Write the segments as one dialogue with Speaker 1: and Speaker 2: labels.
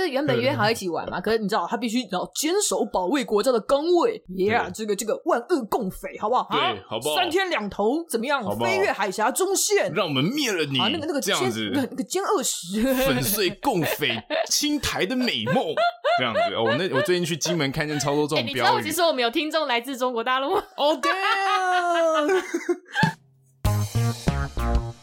Speaker 1: 就是原本约好一起玩嘛，可是你知道他必须要坚守保卫国家的岗位，Yeah，这个这个万恶共匪，好不好？
Speaker 2: 对，好不好？
Speaker 1: 三天两头怎么样？飞越海峡中线，
Speaker 2: 让我们灭了你！
Speaker 1: 啊，那个那个
Speaker 2: 这样子，
Speaker 1: 那个歼二十，
Speaker 2: 粉碎共匪青台的美梦，这样子。哦，我那我最近去金门看见超多这种标语。你知道
Speaker 1: 其实我们有听众来自中国大陆吗？
Speaker 2: 哦，对啊。
Speaker 1: 上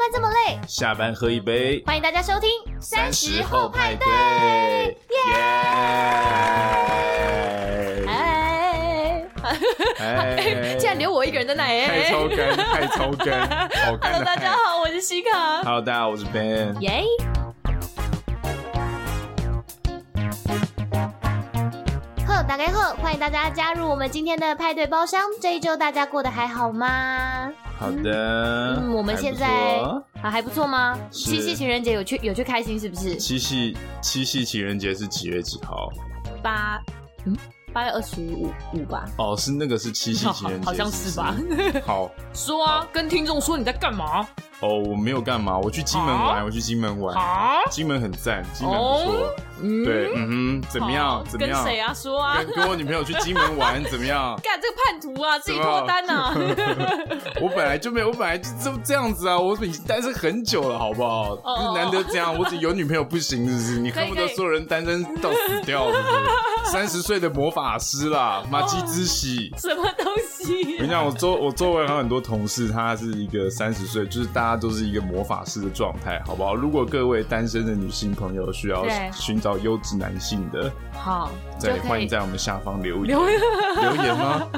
Speaker 1: 班这么累，
Speaker 2: 下班喝一杯。
Speaker 1: 欢迎大家收听三十后派对，耶！哎，竟然留我一个人在那，哎，
Speaker 2: 太超干，太 超干。
Speaker 1: Hello，大家好，我是西卡。
Speaker 2: Hello，大家好，我是 Ben。
Speaker 1: 耶！呵，大家好，欢迎大家加入我们今天的派对包厢。这一周大家过得还好吗？
Speaker 2: 好的，
Speaker 1: 嗯，我们现在啊还不错吗？七夕情人节有去有去开心是不是？
Speaker 2: 七夕七夕情人节是几月几号？
Speaker 1: 八嗯八月二十五五吧？
Speaker 2: 哦，是那个是七夕情人节，
Speaker 1: 好像是吧？
Speaker 2: 好，
Speaker 1: 说啊，跟听众说你在干嘛？
Speaker 2: 哦，我没有干嘛，我去金门玩，我去金门玩，金门很赞，金门不错。对，嗯哼，怎么样？怎么样？
Speaker 1: 跟谁啊？说啊！
Speaker 2: 跟我女朋友去金门玩，怎么样？
Speaker 1: 干这个叛徒啊！自己脱单啊！
Speaker 2: 我本来就没有，我本来就这这样子啊！我已经单身很久了，好不好？难得这样，我只有女朋友不行，是不是？你恨不得所有人单身到死掉，是不是？三十岁的魔法法师啦，马吉之喜，
Speaker 1: 什么东西？
Speaker 2: 我跟你讲，我周我周围还有很多同事，他是一个三十岁，就是大家都是一个魔法师的状态，好不好？如果各位单身的女性朋友需要寻找。优质男性的，
Speaker 1: 好，
Speaker 2: 在欢迎在我们下方留言，留言，留言吗？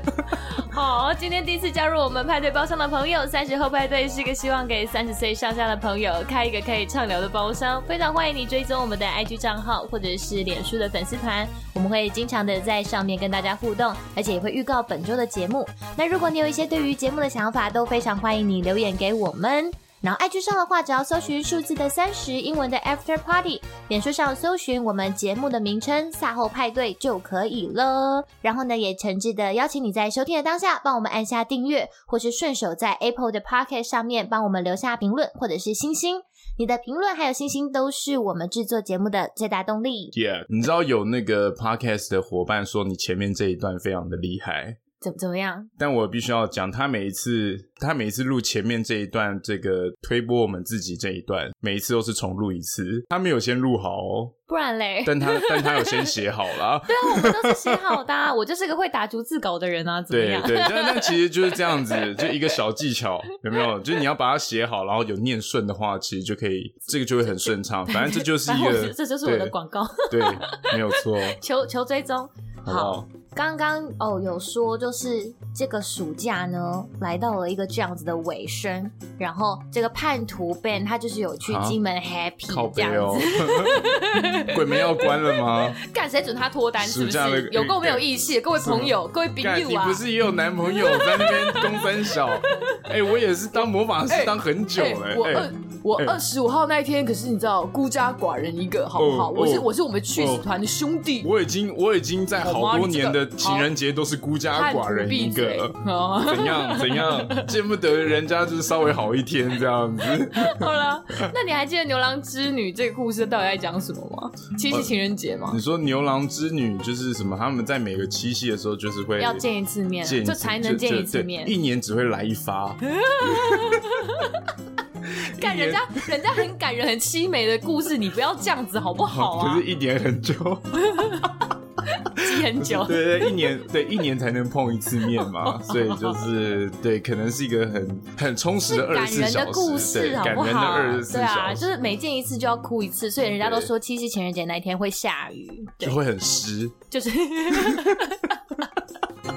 Speaker 1: 好，今天第一次加入我们派对包厢的朋友，三十后派对是一个希望给三十岁上下的朋友开一个可以畅聊的包厢，非常欢迎你追踪我们的 IG 账号或者是脸书的粉丝团，我们会经常的在上面跟大家互动，而且也会预告本周的节目。那如果你有一些对于节目的想法，都非常欢迎你留言给我们。然后，IG 上的话，只要搜寻数字的三十，英文的 After Party，脸书上搜寻我们节目的名称“赛后派对”就可以了。然后呢，也诚挚的邀请你在收听的当下，帮我们按下订阅，或是顺手在 Apple 的 Podcast 上面帮我们留下评论或者是星星。你的评论还有星星都是我们制作节目的最大动力。
Speaker 2: Yeah，你知道有那个 Podcast 的伙伴说你前面这一段非常的厉害。
Speaker 1: 怎怎么样？
Speaker 2: 但我必须要讲，他每一次，他每一次录前面这一段，这个推播我们自己这一段，每一次都是重录一次。他没有先录好哦，
Speaker 1: 不然嘞？
Speaker 2: 但他但他有先 写好了。
Speaker 1: 对啊，我们都是写好的啊。我就是个会打逐字稿的人啊。怎么样？
Speaker 2: 对对，但但其实 就是这样子，就一个小技巧，有没有？就是你要把它写好，然后有念顺的话，其实就可以，这个就会很顺畅。反正这就是一个，
Speaker 1: 这就是我的广告。
Speaker 2: 对，没有错。
Speaker 1: 求求追踪。好，刚刚哦有说就是这个暑假呢来到了一个这样子的尾声，然后这个叛徒 Ben 他就是有去金门 happy 这样子，
Speaker 2: 鬼门要关了吗？
Speaker 1: 干谁准他脱单？是不是有够没有义气？各位朋友，各位槟友啊！
Speaker 2: 你不是也有男朋友在那边东三小？哎，我也是当魔法师当很久了。
Speaker 1: 二十五号那一天，可是你知道孤家寡人一个，好不好？我是我是我们去死团的兄弟。
Speaker 2: 我已经我已经在。好多年的情人节都是孤家寡人一个，怎样怎样，见不得人家就是稍微好一天这样子。
Speaker 1: 好了，那你还记得牛郎织女这个故事到底在讲什么吗？七夕情人节吗？
Speaker 2: 你说牛郎织女就是什么？他们在每个七夕的时候就是会
Speaker 1: 要见一次面，就才能见一次面，
Speaker 2: 一年只会来一发。
Speaker 1: 干人家人家很感人、很凄美的故事，你不要这样子好不好啊？
Speaker 2: 可是一年很久。
Speaker 1: 积很久，
Speaker 2: 对对，一年对一年才能碰一次面嘛，所以就是对，可能是一个很很充实的二十四小时，感人的故事，好不好？感人的二十四小时，对啊，
Speaker 1: 就是每见一次就要哭一次，所以人家都说七夕情人节那一天会下雨，
Speaker 2: 就会很湿，
Speaker 1: 就是。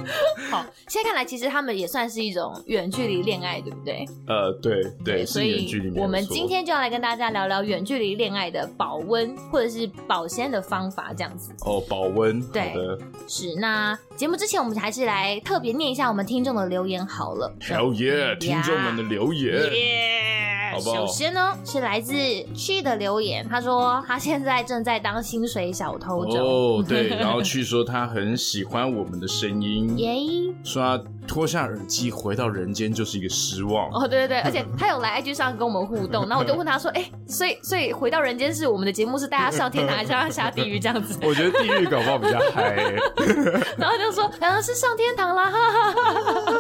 Speaker 1: 好，现在看来，其实他们也算是一种远距离恋爱，对不对？
Speaker 2: 呃，对对，
Speaker 1: 所以我们今天就要来跟大家聊聊远距离恋爱的保温或者是保鲜的方法，这样子。
Speaker 2: 哦，保温，
Speaker 1: 对，是。那节目之前，我们还是来特别念一下我们听众的留言好了。
Speaker 2: Hell yeah，听众们的留言。
Speaker 1: 好不好？首先呢，是来自 Chi 的留言，他说他现在正在当薪水小偷中。
Speaker 2: 哦，对，然后 Chi 说他很喜欢我们的声音，耶，说他脱下耳机回到人间就是一个失望。
Speaker 1: 哦，对对对，而且他有来 IG 上跟我们互动，然后我就问他说，哎，所以所以回到人间是我们的节目是大家上天堂还是让他下地狱这样子？
Speaker 2: 我觉得地狱搞不好比较嗨。
Speaker 1: 然后就说可能是上天堂啦，哈哈哈。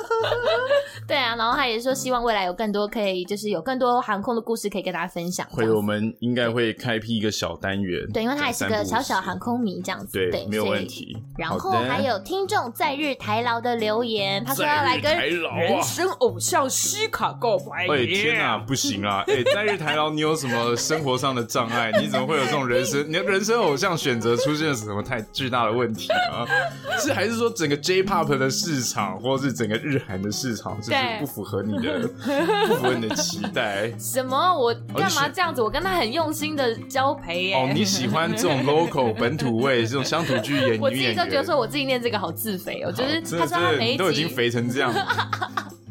Speaker 1: 对啊，然后他也说希望未来有更多可以，就是有更多航空的故事可以跟大家分享。
Speaker 2: 会，我们应该会开辟一个小单元。
Speaker 1: 对，因为他也是个小小航空迷这样子。
Speaker 2: 对，对没有问题。
Speaker 1: 然后还有听众在日台劳的留言，他说要来跟人生偶像西卡告白。
Speaker 2: 哎天哪，不行啊！哎，在日台劳，你有什么生活上的障碍？你怎么会有这种人生？你的人生偶像选择出现了什么太巨大的问题啊？是还是说整个 J-Pop 的市场，或是整个日韩的市场，是不是不符合你的不符合你的期待？
Speaker 1: 什么？我干嘛这样子？我跟他很用心的交配耶。
Speaker 2: 哦，你喜欢这种 local 本土味，这种乡土剧演员？
Speaker 1: 我自己都觉得说，我自己念这个好自肥哦，就是他说他每一集
Speaker 2: 都已经肥成这样。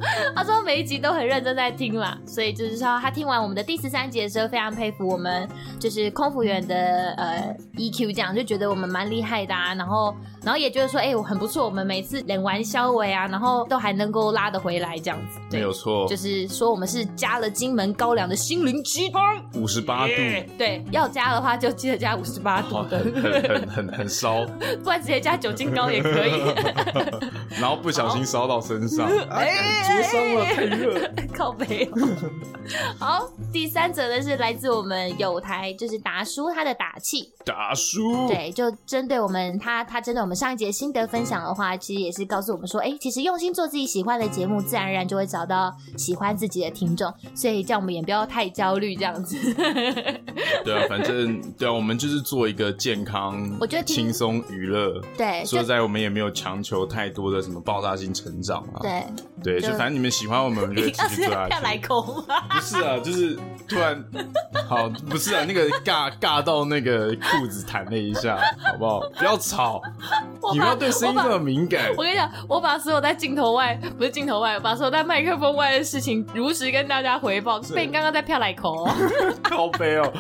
Speaker 1: 他说每一集都很认真在听啦，所以就是说他听完我们的第十三集的时候，非常佩服我们就是空服员的呃 EQ，这样就觉得我们蛮厉害的啊。然后然后也觉得说，哎、欸，我很不错，我们每次练完消尾啊，然后都还能够拉得回来这样子。
Speaker 2: 没有错，
Speaker 1: 就是说我们是加了金门高粱的心灵鸡汤，
Speaker 2: 五十八度。
Speaker 1: 对，要加的话就记得加五十八度的，
Speaker 2: 很很很很烧，
Speaker 1: 不然直接加酒精膏也可以。
Speaker 2: 然后不小心烧到身上，哎。灼伤了，太热，
Speaker 1: 靠北、喔。好，第三则呢是来自我们有台，就是达叔他的打气。
Speaker 2: 达叔，
Speaker 1: 对，就针对我们他他针对我们上一节心得分享的话，其实也是告诉我们说，哎、欸，其实用心做自己喜欢的节目，自然而然就会找到喜欢自己的听众。所以叫我们也不要太焦虑，这样子。
Speaker 2: 对啊，反正对啊，我们就是做一个健康，我觉得轻松娱乐。
Speaker 1: 对，
Speaker 2: 说实在我们也没有强求太多的什么爆炸性成长啊。
Speaker 1: 对，
Speaker 2: 对，就。反正你们喜欢我们，我们就继续做下去。
Speaker 1: 来 空
Speaker 2: 不是啊，就是突然好，不是啊，那个尬尬到那个裤子弹了一下，好不好？不要吵，你不要对声音这么敏感。
Speaker 1: 我跟你讲，我把所有在镜头外，不是镜头外，把所有在麦克风外的事情如实跟大家回报。被你刚刚在飘来口，
Speaker 2: 靠背哦，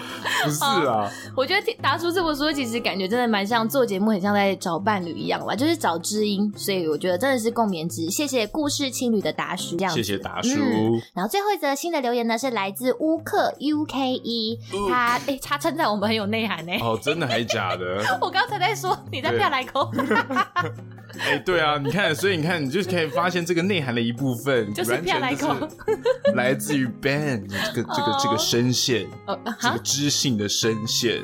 Speaker 2: 不是啊。
Speaker 1: 我觉得达叔这么说，其实感觉真的蛮像做节目，很像在找伴侣一样吧，就是找知音。所以我觉得真的是共勉之。谢谢故事青旅的达叔。这
Speaker 2: 样，谢谢达叔、
Speaker 1: 嗯。然后最后一则新的留言呢，是来自乌克 U K E，他哎，他称赞我们很有内涵呢。
Speaker 2: 哦，真的还是假的？
Speaker 1: 我刚才在说你在漂来口。
Speaker 2: 哎，对啊，你看，所以你看，你就可以发现这个内涵的一部分，
Speaker 1: 就是漂来口，
Speaker 2: 来自于 Ben 这个这个这个声线，这个知性的声线。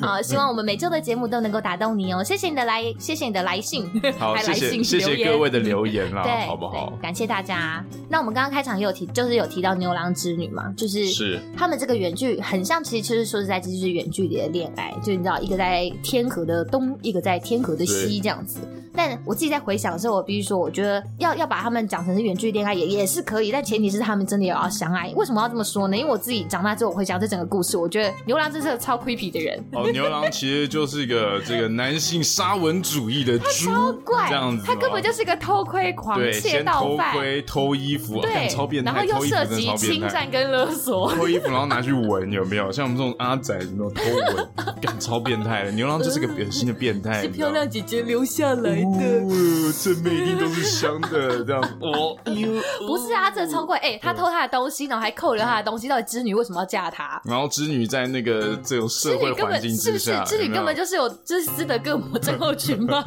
Speaker 1: 好，希望我们每周的节目都能够打动你哦。谢谢你的来，谢谢你的来信，
Speaker 2: 好，谢谢谢谢各位的留言啦，
Speaker 1: 对，
Speaker 2: 好不好？
Speaker 1: 感谢大家。那我们刚刚开场也有提，就是有提到牛郎织女嘛，就是是他们这个远距很像，其实就是说实在，这就是远距离的恋爱，就你知道，一个在天河的东，一个在天河的西。这样子，但我自己在回想的时候，我必须说，我觉得要要把他们讲成是远距离恋爱也也是可以，但前提是他们真的也要相爱。为什么要这么说呢？因为我自己长大之后，我回想这整个故事，我觉得牛郎真是个超 creepy 的人。
Speaker 2: 哦，牛郎其实就是一个这个男性沙文主义的 猪，
Speaker 1: 超怪
Speaker 2: 这样子，
Speaker 1: 他根本就是一个偷窥狂、窃盗犯，先偷窥、
Speaker 2: 偷衣服，对，超变态，
Speaker 1: 然后又涉及侵占跟勒索，
Speaker 2: 偷衣服然后拿去闻，有没有？像我们这种阿仔，有没有偷闻？干超变态的，牛郎就是个恶心的变态。
Speaker 1: 是漂亮姐姐留下来。
Speaker 2: 哦，这每一定都是香的，这样 哦。
Speaker 1: 不是啊，这超怪哎！他偷他的东西，然后还扣留他的东西，到底织女为什么要嫁他？
Speaker 2: 然后织女在那个这种社会环境之下，
Speaker 1: 织女根本就是有就是斯德哥尔摩症候群吗？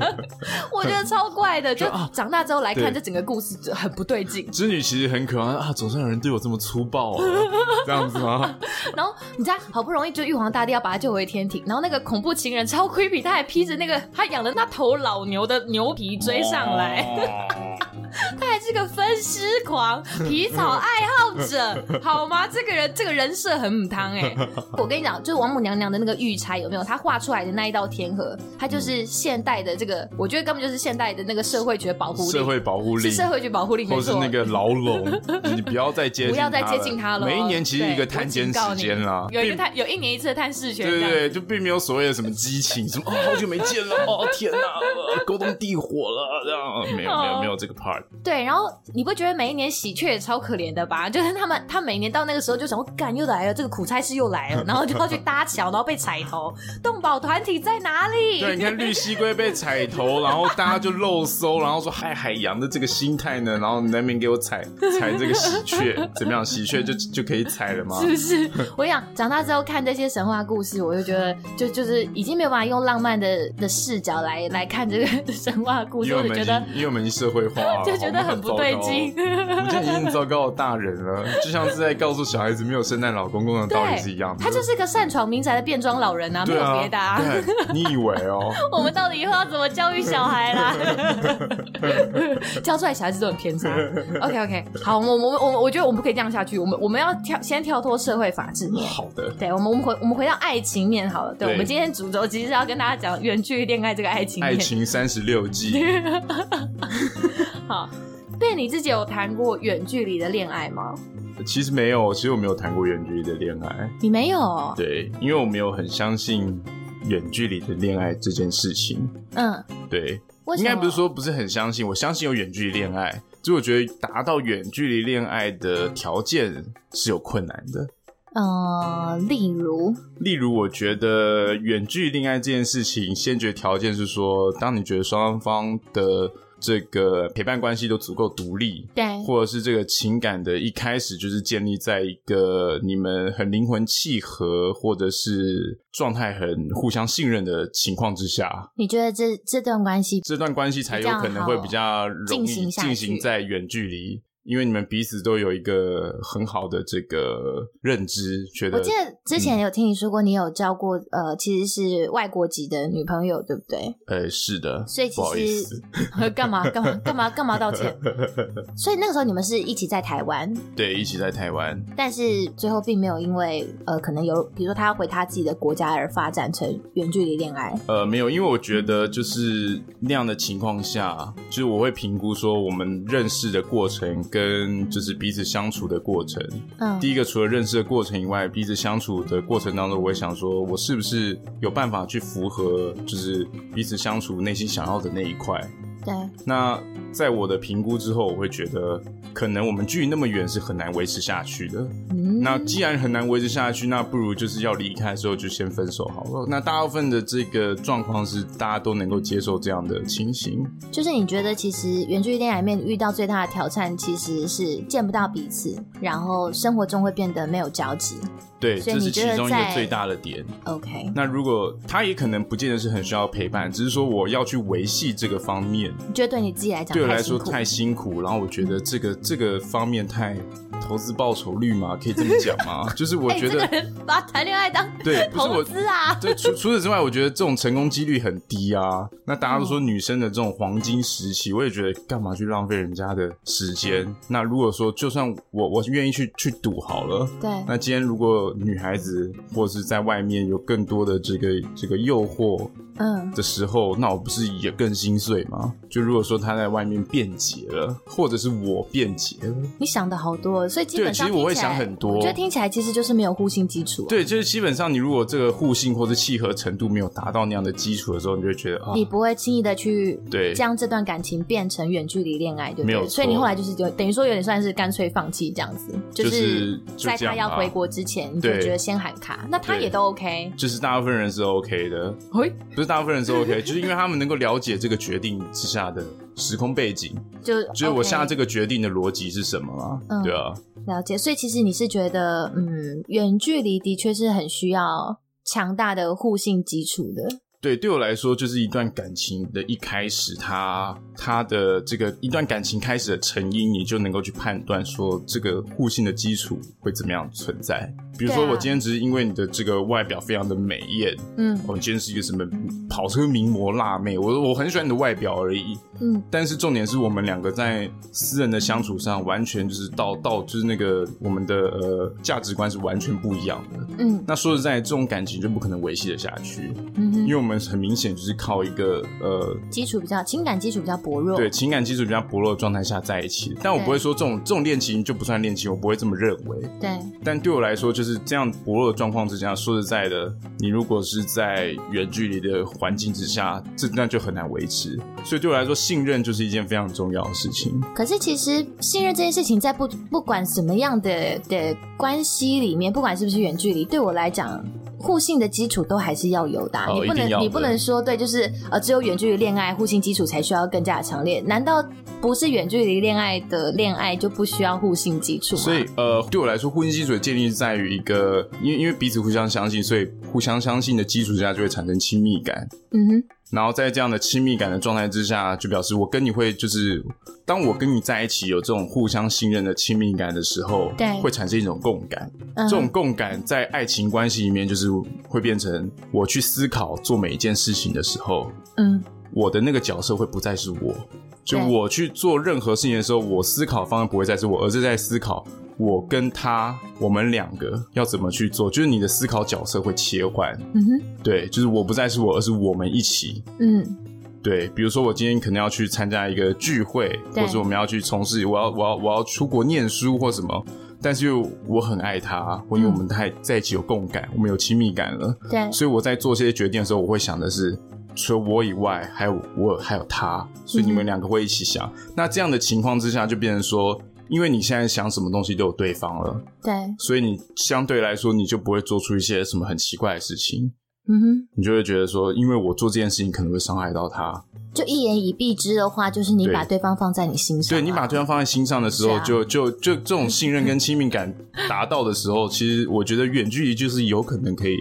Speaker 1: 我觉得超怪的，就长大之后来看，这整个故事就很不对劲。
Speaker 2: 织女其实很可爱啊，总算有人对我这么粗暴啊，这样子吗？
Speaker 1: 然后你知道，好不容易就玉皇大帝要把他救回天庭，然后那个恐怖情人超 creepy，他还披着那个他养的那头老牛的。牛皮追上来，他还是个分尸狂、皮草爱好者，好吗？这个人这个人设很母汤哎！我跟你讲，就是王母娘娘的那个玉钗有没有？她画出来的那一道天河，它就是现代的这个，我觉得根本就是现代的那个社会学保护令，
Speaker 2: 社会保护令，是
Speaker 1: 社会局保护令，
Speaker 2: 或是那个牢笼，你不要再接近，
Speaker 1: 不要再接近他了。
Speaker 2: 每一年其实一个探监时间啦，
Speaker 1: 有一个探，有一年一次的探视权，
Speaker 2: 对对对，就并没有所谓的什么激情，什么哦，好久没见了，哦天哪，沟通。地火了，这样没有没有没有这个 part。
Speaker 1: 对，然然后你不觉得每一年喜鹊也超可怜的吧？就是他们，他每年到那个时候就想，我干又来了，这个苦差事又来了，然后就要去搭桥，然后被踩头。动保团体在哪里？
Speaker 2: 对，你看绿蜥龟被踩头，然后大家就漏搜，然后说嗨海洋的这个心态呢，然后你那边给我踩 踩这个喜鹊，怎么样？喜鹊就就可以踩了吗？
Speaker 1: 是不是？我想长大之后看这些神话故事，我就觉得就就是已经没有办法用浪漫的的视角来来看这个神话故事，我就觉得
Speaker 2: 因为我们已经社会化了，
Speaker 1: 就觉得很不对劲。
Speaker 2: 我们现在已经糟糕的大人了，就像是在告诉小孩子没有圣诞老公公的道理是一样的。
Speaker 1: 他就是个擅闯民宅的变装老人啊，没有别的。啊。
Speaker 2: 你以为哦？
Speaker 1: 我们到底以后要怎么教育小孩啦？教出来小孩子都很偏差。OK OK，好，我我我我觉得我们不可以这样下去。我们我们要跳，先跳脱社会法制面。
Speaker 2: 好的。
Speaker 1: 对，我们我们回我们回到爱情面好了。对，对我们今天主轴其实是要跟大家讲远距离恋爱这个爱情面。
Speaker 2: 爱情三十六计。
Speaker 1: 好。对，你自己有谈过远距离的恋爱吗？
Speaker 2: 其实没有，其实我没有谈过远距离的恋爱。
Speaker 1: 你没有？
Speaker 2: 对，因为我没有很相信远距离的恋爱这件事情。嗯，对，应该不是说不是很相信，我相信有远距离恋爱，就我觉得达到远距离恋爱的条件是有困难的。
Speaker 1: 呃，例如，
Speaker 2: 例如，我觉得远距离恋爱这件事情，先决条件是说，当你觉得双方的。这个陪伴关系都足够独立，
Speaker 1: 对，
Speaker 2: 或者是这个情感的一开始就是建立在一个你们很灵魂契合，或者是状态很互相信任的情况之下，
Speaker 1: 你觉得这这段关系，
Speaker 2: 这段关系才有可能会比较容易进行在远距离。因为你们彼此都有一个很好的这个认知，觉得。
Speaker 1: 我记得之前有听你说过，你有交过、嗯、呃，其实是外国籍的女朋友，对不对？
Speaker 2: 呃，是的。
Speaker 1: 所以其实 干嘛干嘛干嘛干嘛道歉？所以那个时候你们是一起在台湾，
Speaker 2: 对，一起在台湾。
Speaker 1: 但是最后并没有因为呃，可能有比如说他要回他自己的国家而发展成远距离恋爱。
Speaker 2: 呃，没有，因为我觉得就是那样的情况下，就是我会评估说我们认识的过程跟。就是彼此相处的过程，嗯，第一个除了认识的过程以外，彼此相处的过程当中，我也想说，我是不是有办法去符合，就是彼此相处内心想要的那一块。
Speaker 1: 对，
Speaker 2: 那在我的评估之后，我会觉得可能我们距离那么远是很难维持下去的。嗯，那既然很难维持下去，那不如就是要离开的时候就先分手好了。那大部分的这个状况是大家都能够接受这样的情形。
Speaker 1: 就是你觉得其实远距离恋爱里面遇到最大的挑战其实是见不到彼此，然后生活中会变得没有交集。
Speaker 2: 对，这是其中一个最大的点。
Speaker 1: OK，
Speaker 2: 那如果他也可能不见得是很需要陪伴，只是说我要去维系这个方面，
Speaker 1: 你觉得对你自己来讲，
Speaker 2: 对我来说太辛苦，然后我觉得这个这个方面太投资报酬率嘛，可以这么讲吗？就是我觉得、把谈恋爱当对投资啊，对，除除此之外，我觉得这种成功几率很低啊。那大家都说女生的这种黄金时期，我也觉得干嘛去浪费人家的时间？那如果说就算我我愿意去去赌好了，
Speaker 1: 对，
Speaker 2: 那今天如果女孩子或是在外面有更多的这个这个诱惑，嗯的时候，嗯，那我不是也更心碎吗？就如果说他在外面变节了，或者是我变节了，
Speaker 1: 你想的好多，所以基本上
Speaker 2: 对，其实我会想很多。
Speaker 1: 我觉得听起来其实就是没有互信基础啊。
Speaker 2: 对，就是基本上你如果这个互信或者契合程度没有达到那样的基础的时候，你就会觉得啊，
Speaker 1: 你不会轻易的去对将这段感情变成远距离恋爱，对不对？没有。所以你后来就是就等于说有点算是干脆放弃这样子，就是在他要回国之前，你就觉得先喊卡，那他也都 OK，
Speaker 2: 就是大部分人是 OK 的，嘿，不是大部分人是 OK，就是因为他们能够了解这个决定之下的时空背景，就就是我下这个决定的逻辑是什么嘛，嗯，对啊，
Speaker 1: 了解。所以其实你是觉得，嗯，远距离的确是很需要强大的互信基础的。
Speaker 2: 对，对我来说，就是一段感情的一开始，它它的这个一段感情开始的成因，你就能够去判断说，这个互信的基础会怎么样存在。比如说，我今天只是因为你的这个外表非常的美艳，嗯，我今天是一个什么跑车名模辣妹，我我很喜欢你的外表而已，嗯，但是重点是我们两个在私人的相处上，完全就是到到就是那个我们的呃价值观是完全不一样的，嗯，那说实在，这种感情就不可能维系的下去，嗯。因为我们很明显就是靠一个呃
Speaker 1: 基础比较情感基础比较薄弱，
Speaker 2: 对情感基础比较薄弱的状态下在一起。但我不会说这种这种恋情就不算恋情，我不会这么认为。
Speaker 1: 对，
Speaker 2: 但对我来说就是这样薄弱的状况之下，说实在的，你如果是在远距离的环境之下，这那就很难维持。所以对我来说，信任就是一件非常重要的事情。
Speaker 1: 可是其实信任这件事情，在不不管什么样的的关系里面，不管是不是远距离，对我来讲。互信的基础都还是要有的，你不能你不能说对，就是呃，只有远距离恋爱，互信基础才需要更加的强烈。难道不是远距离恋爱的恋爱就不需要互信基础吗？
Speaker 2: 所以呃，对我来说，互信基础的建立是在于一个，因为因为彼此互相相信，所以互相相信的基础之下就会产生亲密感。
Speaker 1: 嗯哼。
Speaker 2: 然后在这样的亲密感的状态之下，就表示我跟你会就是，当我跟你在一起有这种互相信任的亲密感的时候，
Speaker 1: 对，
Speaker 2: 会产生一种共感。嗯、这种共感在爱情关系里面，就是会变成我去思考做每一件事情的时候，
Speaker 1: 嗯，
Speaker 2: 我的那个角色会不再是我，就我去做任何事情的时候，我思考方向不会再是我，而是在思考。我跟他，我们两个要怎么去做？就是你的思考角色会切换，
Speaker 1: 嗯哼，
Speaker 2: 对，就是我不再是我，而是我们一起，
Speaker 1: 嗯，
Speaker 2: 对。比如说，我今天可能要去参加一个聚
Speaker 1: 会，
Speaker 2: 或者我们要去从事，我要我要我要出国念书或什么，但是又我很爱他，因为我们太在一起有共感，我们有亲密感了，
Speaker 1: 对。
Speaker 2: 所以我在做这些决定的时候，我会想的是，除了我以外，还有我还有他，所以你们两个会一起想。嗯、那这样的情况之下，就变成说。因为你现在想什么东西都有对方了，
Speaker 1: 对，
Speaker 2: 所以你相对来说你就不会做出一些什么很奇怪的事情，
Speaker 1: 嗯哼，
Speaker 2: 你就会觉得说，因为我做这件事情可能会伤害到他，
Speaker 1: 就一言以蔽之的话，就是你把对。方放在你心上，
Speaker 2: 对，对你把对方放在心上的时候，就就就这种信任跟亲密感达到的时候，其实我觉得远距离就是有可能可以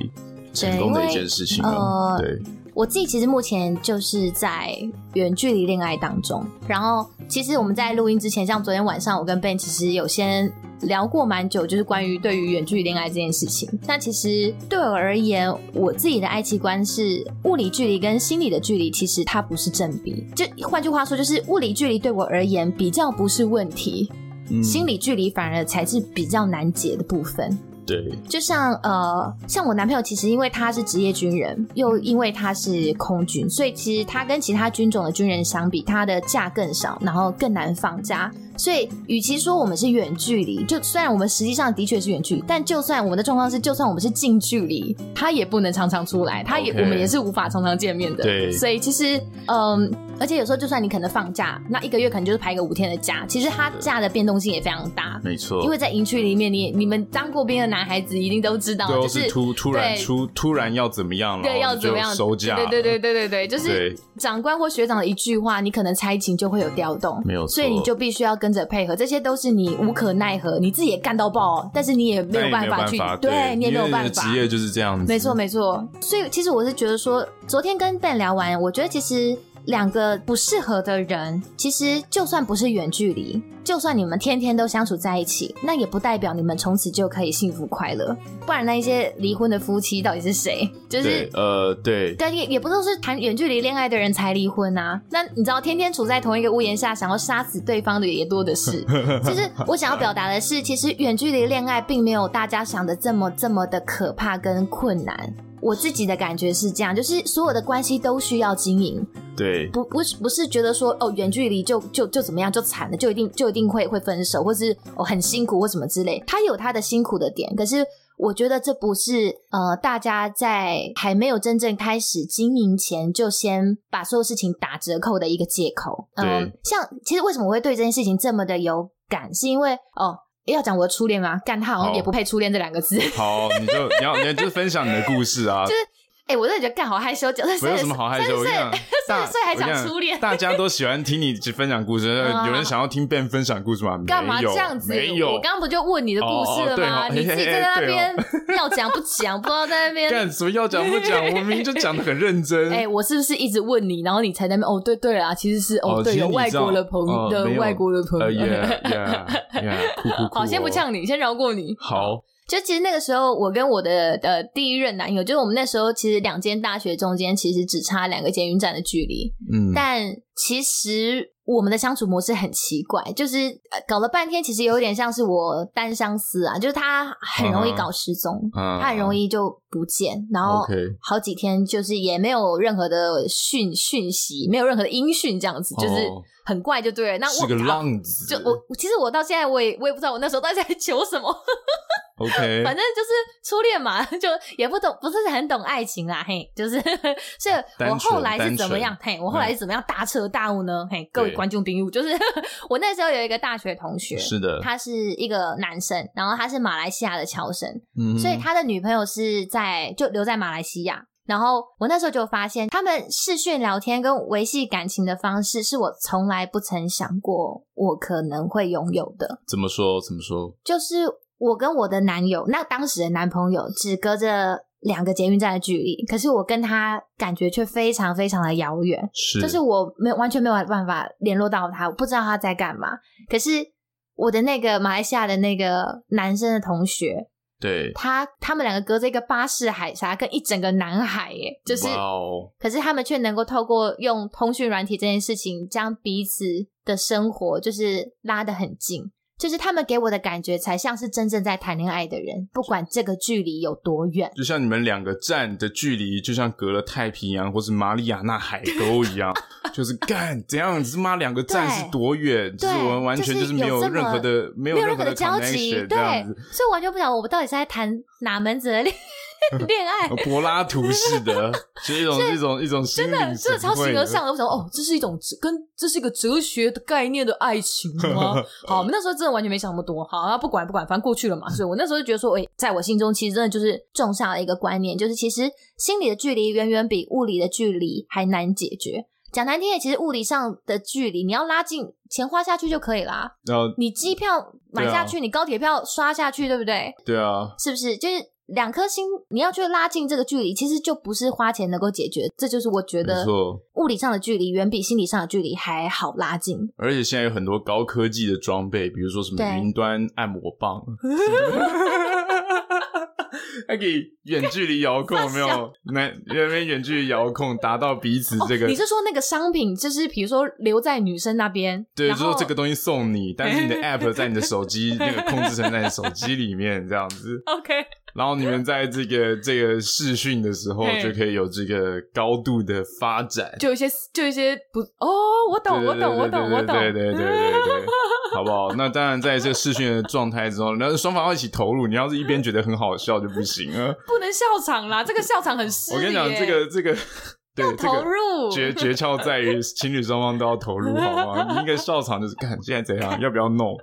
Speaker 2: 成功的一件事情了，对。
Speaker 1: 我自己其实目前就是在远距离恋爱当中，然后其实我们在录音之前，像昨天晚上我跟 Ben 其实有先聊过蛮久，就是关于对于远距离恋爱这件事情。那其实对我而言，我自己的爱情观是物理距离跟心理的距离，其实它不是正比。就换句话说，就是物理距离对我而言比较不是问题，嗯、心理距离反而才是比较难解的部分。
Speaker 2: 对，
Speaker 1: 就像呃，像我男朋友，其实因为他是职业军人，又因为他是空军，所以其实他跟其他军种的军人相比，他的假更少，然后更难放假。所以，与其说我们是远距离，就虽然我们实际上的确是远距离，但就算我们的状况是，就算我们是近距离，他也不能常常出来，他也.我们也是无法常常见面的。
Speaker 2: 对，
Speaker 1: 所以其实，嗯，而且有时候就算你可能放假，那一个月可能就是排个五天的假，其实他假的变动性也非常大。
Speaker 2: 没错，
Speaker 1: 因为在营区里面，你你们当过兵的男孩子一定都知道，就是
Speaker 2: 突突然出突然要怎么样了，
Speaker 1: 对，要怎么样
Speaker 2: 收假，
Speaker 1: 对对对对对对，就是长官或学长的一句话，你可能差勤就会有调动，
Speaker 2: 没有错，
Speaker 1: 所以你就必须要跟着配合这些。都是你无可奈何，你自己也干到爆，但是你也没有办法去，对，对你也没有办法。
Speaker 2: 职业就是这样子，
Speaker 1: 没错没错。所以其实我是觉得说，昨天跟 Ben 聊完，我觉得其实。两个不适合的人，其实就算不是远距离，就算你们天天都相处在一起，那也不代表你们从此就可以幸福快乐。不然那一些离婚的夫妻到底是谁？就是
Speaker 2: 呃，对，
Speaker 1: 但也也不都是谈远距离恋爱的人才离婚啊。那你知道，天天处在同一个屋檐下，想要杀死对方的也多的是。其实我想要表达的是，其实远距离恋爱并没有大家想的这么这么的可怕跟困难。我自己的感觉是这样，就是所有的关系都需要经营。
Speaker 2: 对，
Speaker 1: 不不是不是觉得说哦，远距离就就就怎么样就惨了，就一定就一定会会分手，或是哦很辛苦或什么之类。他有他的辛苦的点，可是我觉得这不是呃大家在还没有真正开始经营前就先把所有事情打折扣的一个借口。嗯、呃，像其实为什么我会对这件事情这么的有感，是因为哦。要讲我的初恋吗？干他好像也不配“初恋”这两个字。
Speaker 2: 好，你就你要你就分享你的故事啊。
Speaker 1: 就是，哎、欸，我真的觉得干好害羞，讲的
Speaker 2: 没有什么好害羞。我跟你讲，
Speaker 1: 三十岁还讲初恋，
Speaker 2: 大家都喜欢听你分享故事。有人想要听 Ben 分享故事吗？
Speaker 1: 干嘛这样子？
Speaker 2: 没有，
Speaker 1: 我刚刚不就问你的故事了吗？你自己在那边 要讲不讲，不知道在那边
Speaker 2: 干什么要讲不讲？我明明就讲的很认真。
Speaker 1: 哎，我是不是一直问你，然后你才在那边？哦，对对啊，其实是哦，对，有外国的朋友的外国的朋友。好，先不呛你，先饶过你。
Speaker 2: 好，
Speaker 1: 就其实那个时候，我跟我的呃第一任男友，就是我们那时候其实两间大学中间其实只差两个捷运站的距离。
Speaker 2: 嗯，
Speaker 1: 但其实我们的相处模式很奇怪，就是搞了半天，其实有点像是我单相思啊，就是他很容易搞失踪，uh. 他很容易就不见，uh. 然后好几天就是也没有任何的讯讯息，没有任何的音讯，这样子就是很怪，就对了。那我
Speaker 2: 是个浪子，
Speaker 1: 就我其实我到现在我也我也不知道我那时候到底在求什么。
Speaker 2: OK，
Speaker 1: 反正就是初恋嘛，就也不懂，不是很懂爱情啦，嘿，就是，所以我后来是怎么样？嘿，我后来是怎么样大彻大悟呢？嘿，各位观众朋友，就是 我那时候有一个大学同学，
Speaker 2: 是的，
Speaker 1: 他是一个男生，然后他是马来西亚的侨生，嗯，所以他的女朋友是在就留在马来西亚，然后我那时候就发现，他们视讯聊天跟维系感情的方式，是我从来不曾想过我可能会拥有的。
Speaker 2: 怎么说？怎么说？
Speaker 1: 就是。我跟我的男友，那当时的男朋友，只隔着两个捷运站的距离，可是我跟他感觉却非常非常的遥远，
Speaker 2: 是，
Speaker 1: 就是我没有完全没有办法联络到他，我不知道他在干嘛。可是我的那个马来西亚的那个男生的同学，
Speaker 2: 对，
Speaker 1: 他他们两个隔着一个巴士海峡跟一整个南海，耶，就是.可是他们却能够透过用通讯软体这件事情，将彼此的生活就是拉得很近。就是他们给我的感觉，才像是真正在谈恋爱的人，不管这个距离有多远。
Speaker 2: 就像你们两个站的距离，就像隔了太平洋或是马里亚纳海沟一样，就是干怎样子妈两个站是多远？就是我们完全就是没有任何的、就是、没有任何的交集，
Speaker 1: 对，所以我完全不晓得我们到底是在谈哪门子的恋。恋爱
Speaker 2: 柏拉图式的，是一种一种一种
Speaker 1: 真的，真的超形而上的。我想哦，这是一种跟这是一个哲学的概念的爱情吗？好，我们那时候真的完全没想那么多。好，那不管不管，反正过去了嘛。所以我那时候就觉得说，哎、欸，在我心中其实真的就是种下了一个观念，就是其实心理的距离远远比物理的距离还难解决。讲难听点，其实物理上的距离你要拉近，钱花下去就可以啦。然后你机票买下去，啊、你高铁票刷下去，对不对？
Speaker 2: 对啊，
Speaker 1: 是不是？就是。两颗心，你要去拉近这个距离，其实就不是花钱能够解决。这就是我觉得，物理上的距离远比心理上的距离还好拉近。
Speaker 2: 而且现在有很多高科技的装备，比如说什么云端按摩棒，还可以远距离遥控，有没有？那那边远距离遥控达到彼此这个、哦。
Speaker 1: 你是说那个商品，就是比如说留在女生那边？
Speaker 2: 对，就是、说这个东西送你，但是你的 App 在你的手机那个控制成在你手机里面，这样子。
Speaker 1: OK。
Speaker 2: 然后你们在这个这个试训的时候，就可以有这个高度的发展，
Speaker 1: 就一些就一些不哦，我懂我懂我懂我懂，
Speaker 2: 对对对对对对，好不好？那当然，在这个视讯的状态之中，然后双方要一起投入。你要是一边觉得很好笑就不行啊，
Speaker 1: 不能笑场啦，这个笑场很失礼。
Speaker 2: 我跟你讲，这个这个对
Speaker 1: 要投入，
Speaker 2: 这个、诀诀窍在于情侣双方都要投入，好吗？你应该笑场就是看现在怎样，要不要弄？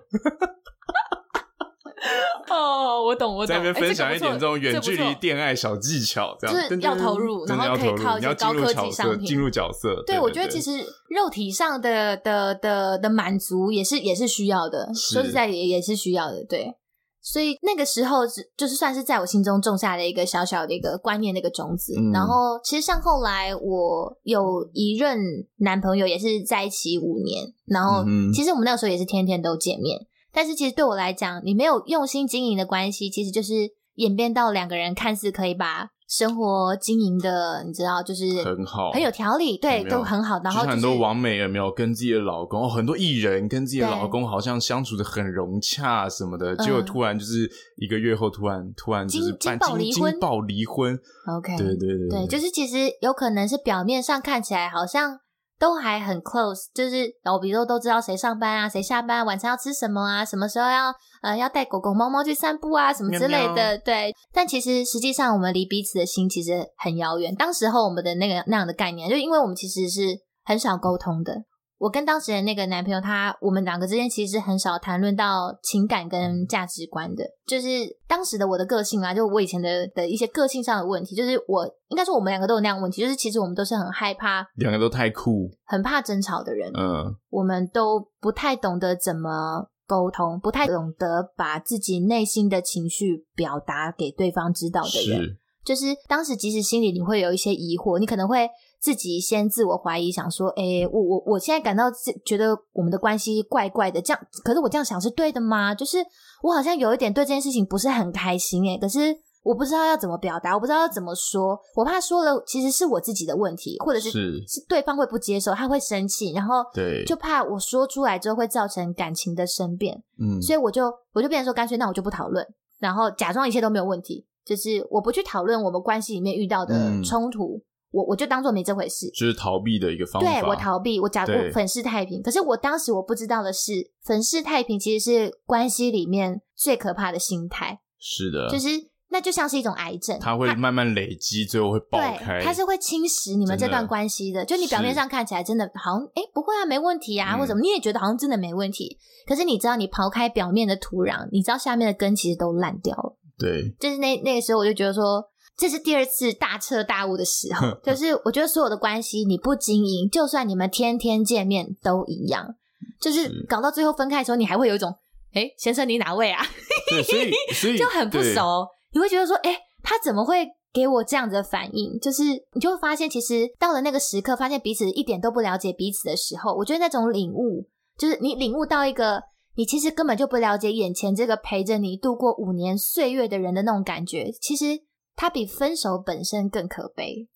Speaker 1: 哦，我懂，我懂。
Speaker 2: 在那边分享一点这种远距离恋爱小技巧，这样
Speaker 1: 就是要投入，然后可以靠一些高科技商品
Speaker 2: 进入角色。对，
Speaker 1: 对，我觉得其实肉体上的的的的满足也是也是需要的，说实在也也是需要的。对，所以那个时候就是算是在我心中种下了一个小小的一个观念的一个种子。嗯。然后其实像后来我有一任男朋友也是在一起五年，然后其实我们那个时候也是天天都见面。但是其实对我来讲，你没有用心经营的关系，其实就是演变到两个人看似可以把生活经营的，你知道，就是
Speaker 2: 很好，
Speaker 1: 很有条理，对，都很好。然后、就是、
Speaker 2: 很多网美有没有跟自己的老公，哦、很多艺人跟自己的老公好像相处的很融洽什么的，结果突然就是一个月后突然突然就是
Speaker 1: 金爆离婚，
Speaker 2: 惊爆离婚。
Speaker 1: OK，
Speaker 2: 对对对对，
Speaker 1: 对，就是其实有可能是表面上看起来好像。都还很 close，就是然后比如说都知道谁上班啊，谁下班，晚餐要吃什么啊，什么时候要呃要带狗狗猫猫去散步啊，什么之类的，喵喵对。但其实实际上我们离彼此的心其实很遥远。当时候我们的那个那样的概念，就因为我们其实是很少沟通的。我跟当时的那个男朋友，他我们两个之间其实很少谈论到情感跟价值观的，就是当时的我的个性啊，就我以前的的一些个性上的问题，就是我应该说我们两个都有那样的问题，就是其实我们都是很害怕，
Speaker 2: 两个都太酷，
Speaker 1: 很怕争吵的人，
Speaker 2: 嗯，
Speaker 1: 我们都不太懂得怎么沟通，不太懂得把自己内心的情绪表达给对方知道的人，是，就是当时即使心里你会有一些疑惑，你可能会。自己先自我怀疑，想说：“诶、欸，我我我现在感到觉得我们的关系怪怪的，这样，可是我这样想是对的吗？就是我好像有一点对这件事情不是很开心，诶，可是我不知道要怎么表达，我不知道要怎么说，我怕说了其实是我自己的问题，或者是是，是对方会不接受，他会生气，然后对，就怕我说出来之后会造成感情的生变，嗯，所以我就我就变成说干脆那我就不讨论，然后假装一切都没有问题，就是我不去讨论我们关系里面遇到的冲突。嗯我我就当做没这回事，
Speaker 2: 就是逃避的一个方法。
Speaker 1: 对，我逃避，我假我粉饰太平。可是我当时我不知道的是，粉饰太平其实是关系里面最可怕的心态。
Speaker 2: 是的，
Speaker 1: 就是那就像是一种癌症，
Speaker 2: 它会慢慢累积，最后会爆开。
Speaker 1: 它是会侵蚀你们这段关系的。的就你表面上看起来真的好像，哎，不会啊，没问题啊，嗯、或者你也觉得好像真的没问题。可是你知道，你刨开表面的土壤，你知道下面的根其实都烂掉了。
Speaker 2: 对，
Speaker 1: 就是那那个时候，我就觉得说。这是第二次大彻大悟的时候，就是我觉得所有的关系你不经营，就算你们天天见面都一样，就是搞到最后分开的时候，你还会有一种，哎，先生你哪位啊？
Speaker 2: 所以所以
Speaker 1: 就很不熟，你会觉得说，哎，他怎么会给我这样子的反应？就是你就会发现，其实到了那个时刻，发现彼此一点都不了解彼此的时候，我觉得那种领悟，就是你领悟到一个你其实根本就不了解眼前这个陪着你度过五年岁月的人的那种感觉，其实。它比分手本身更可悲，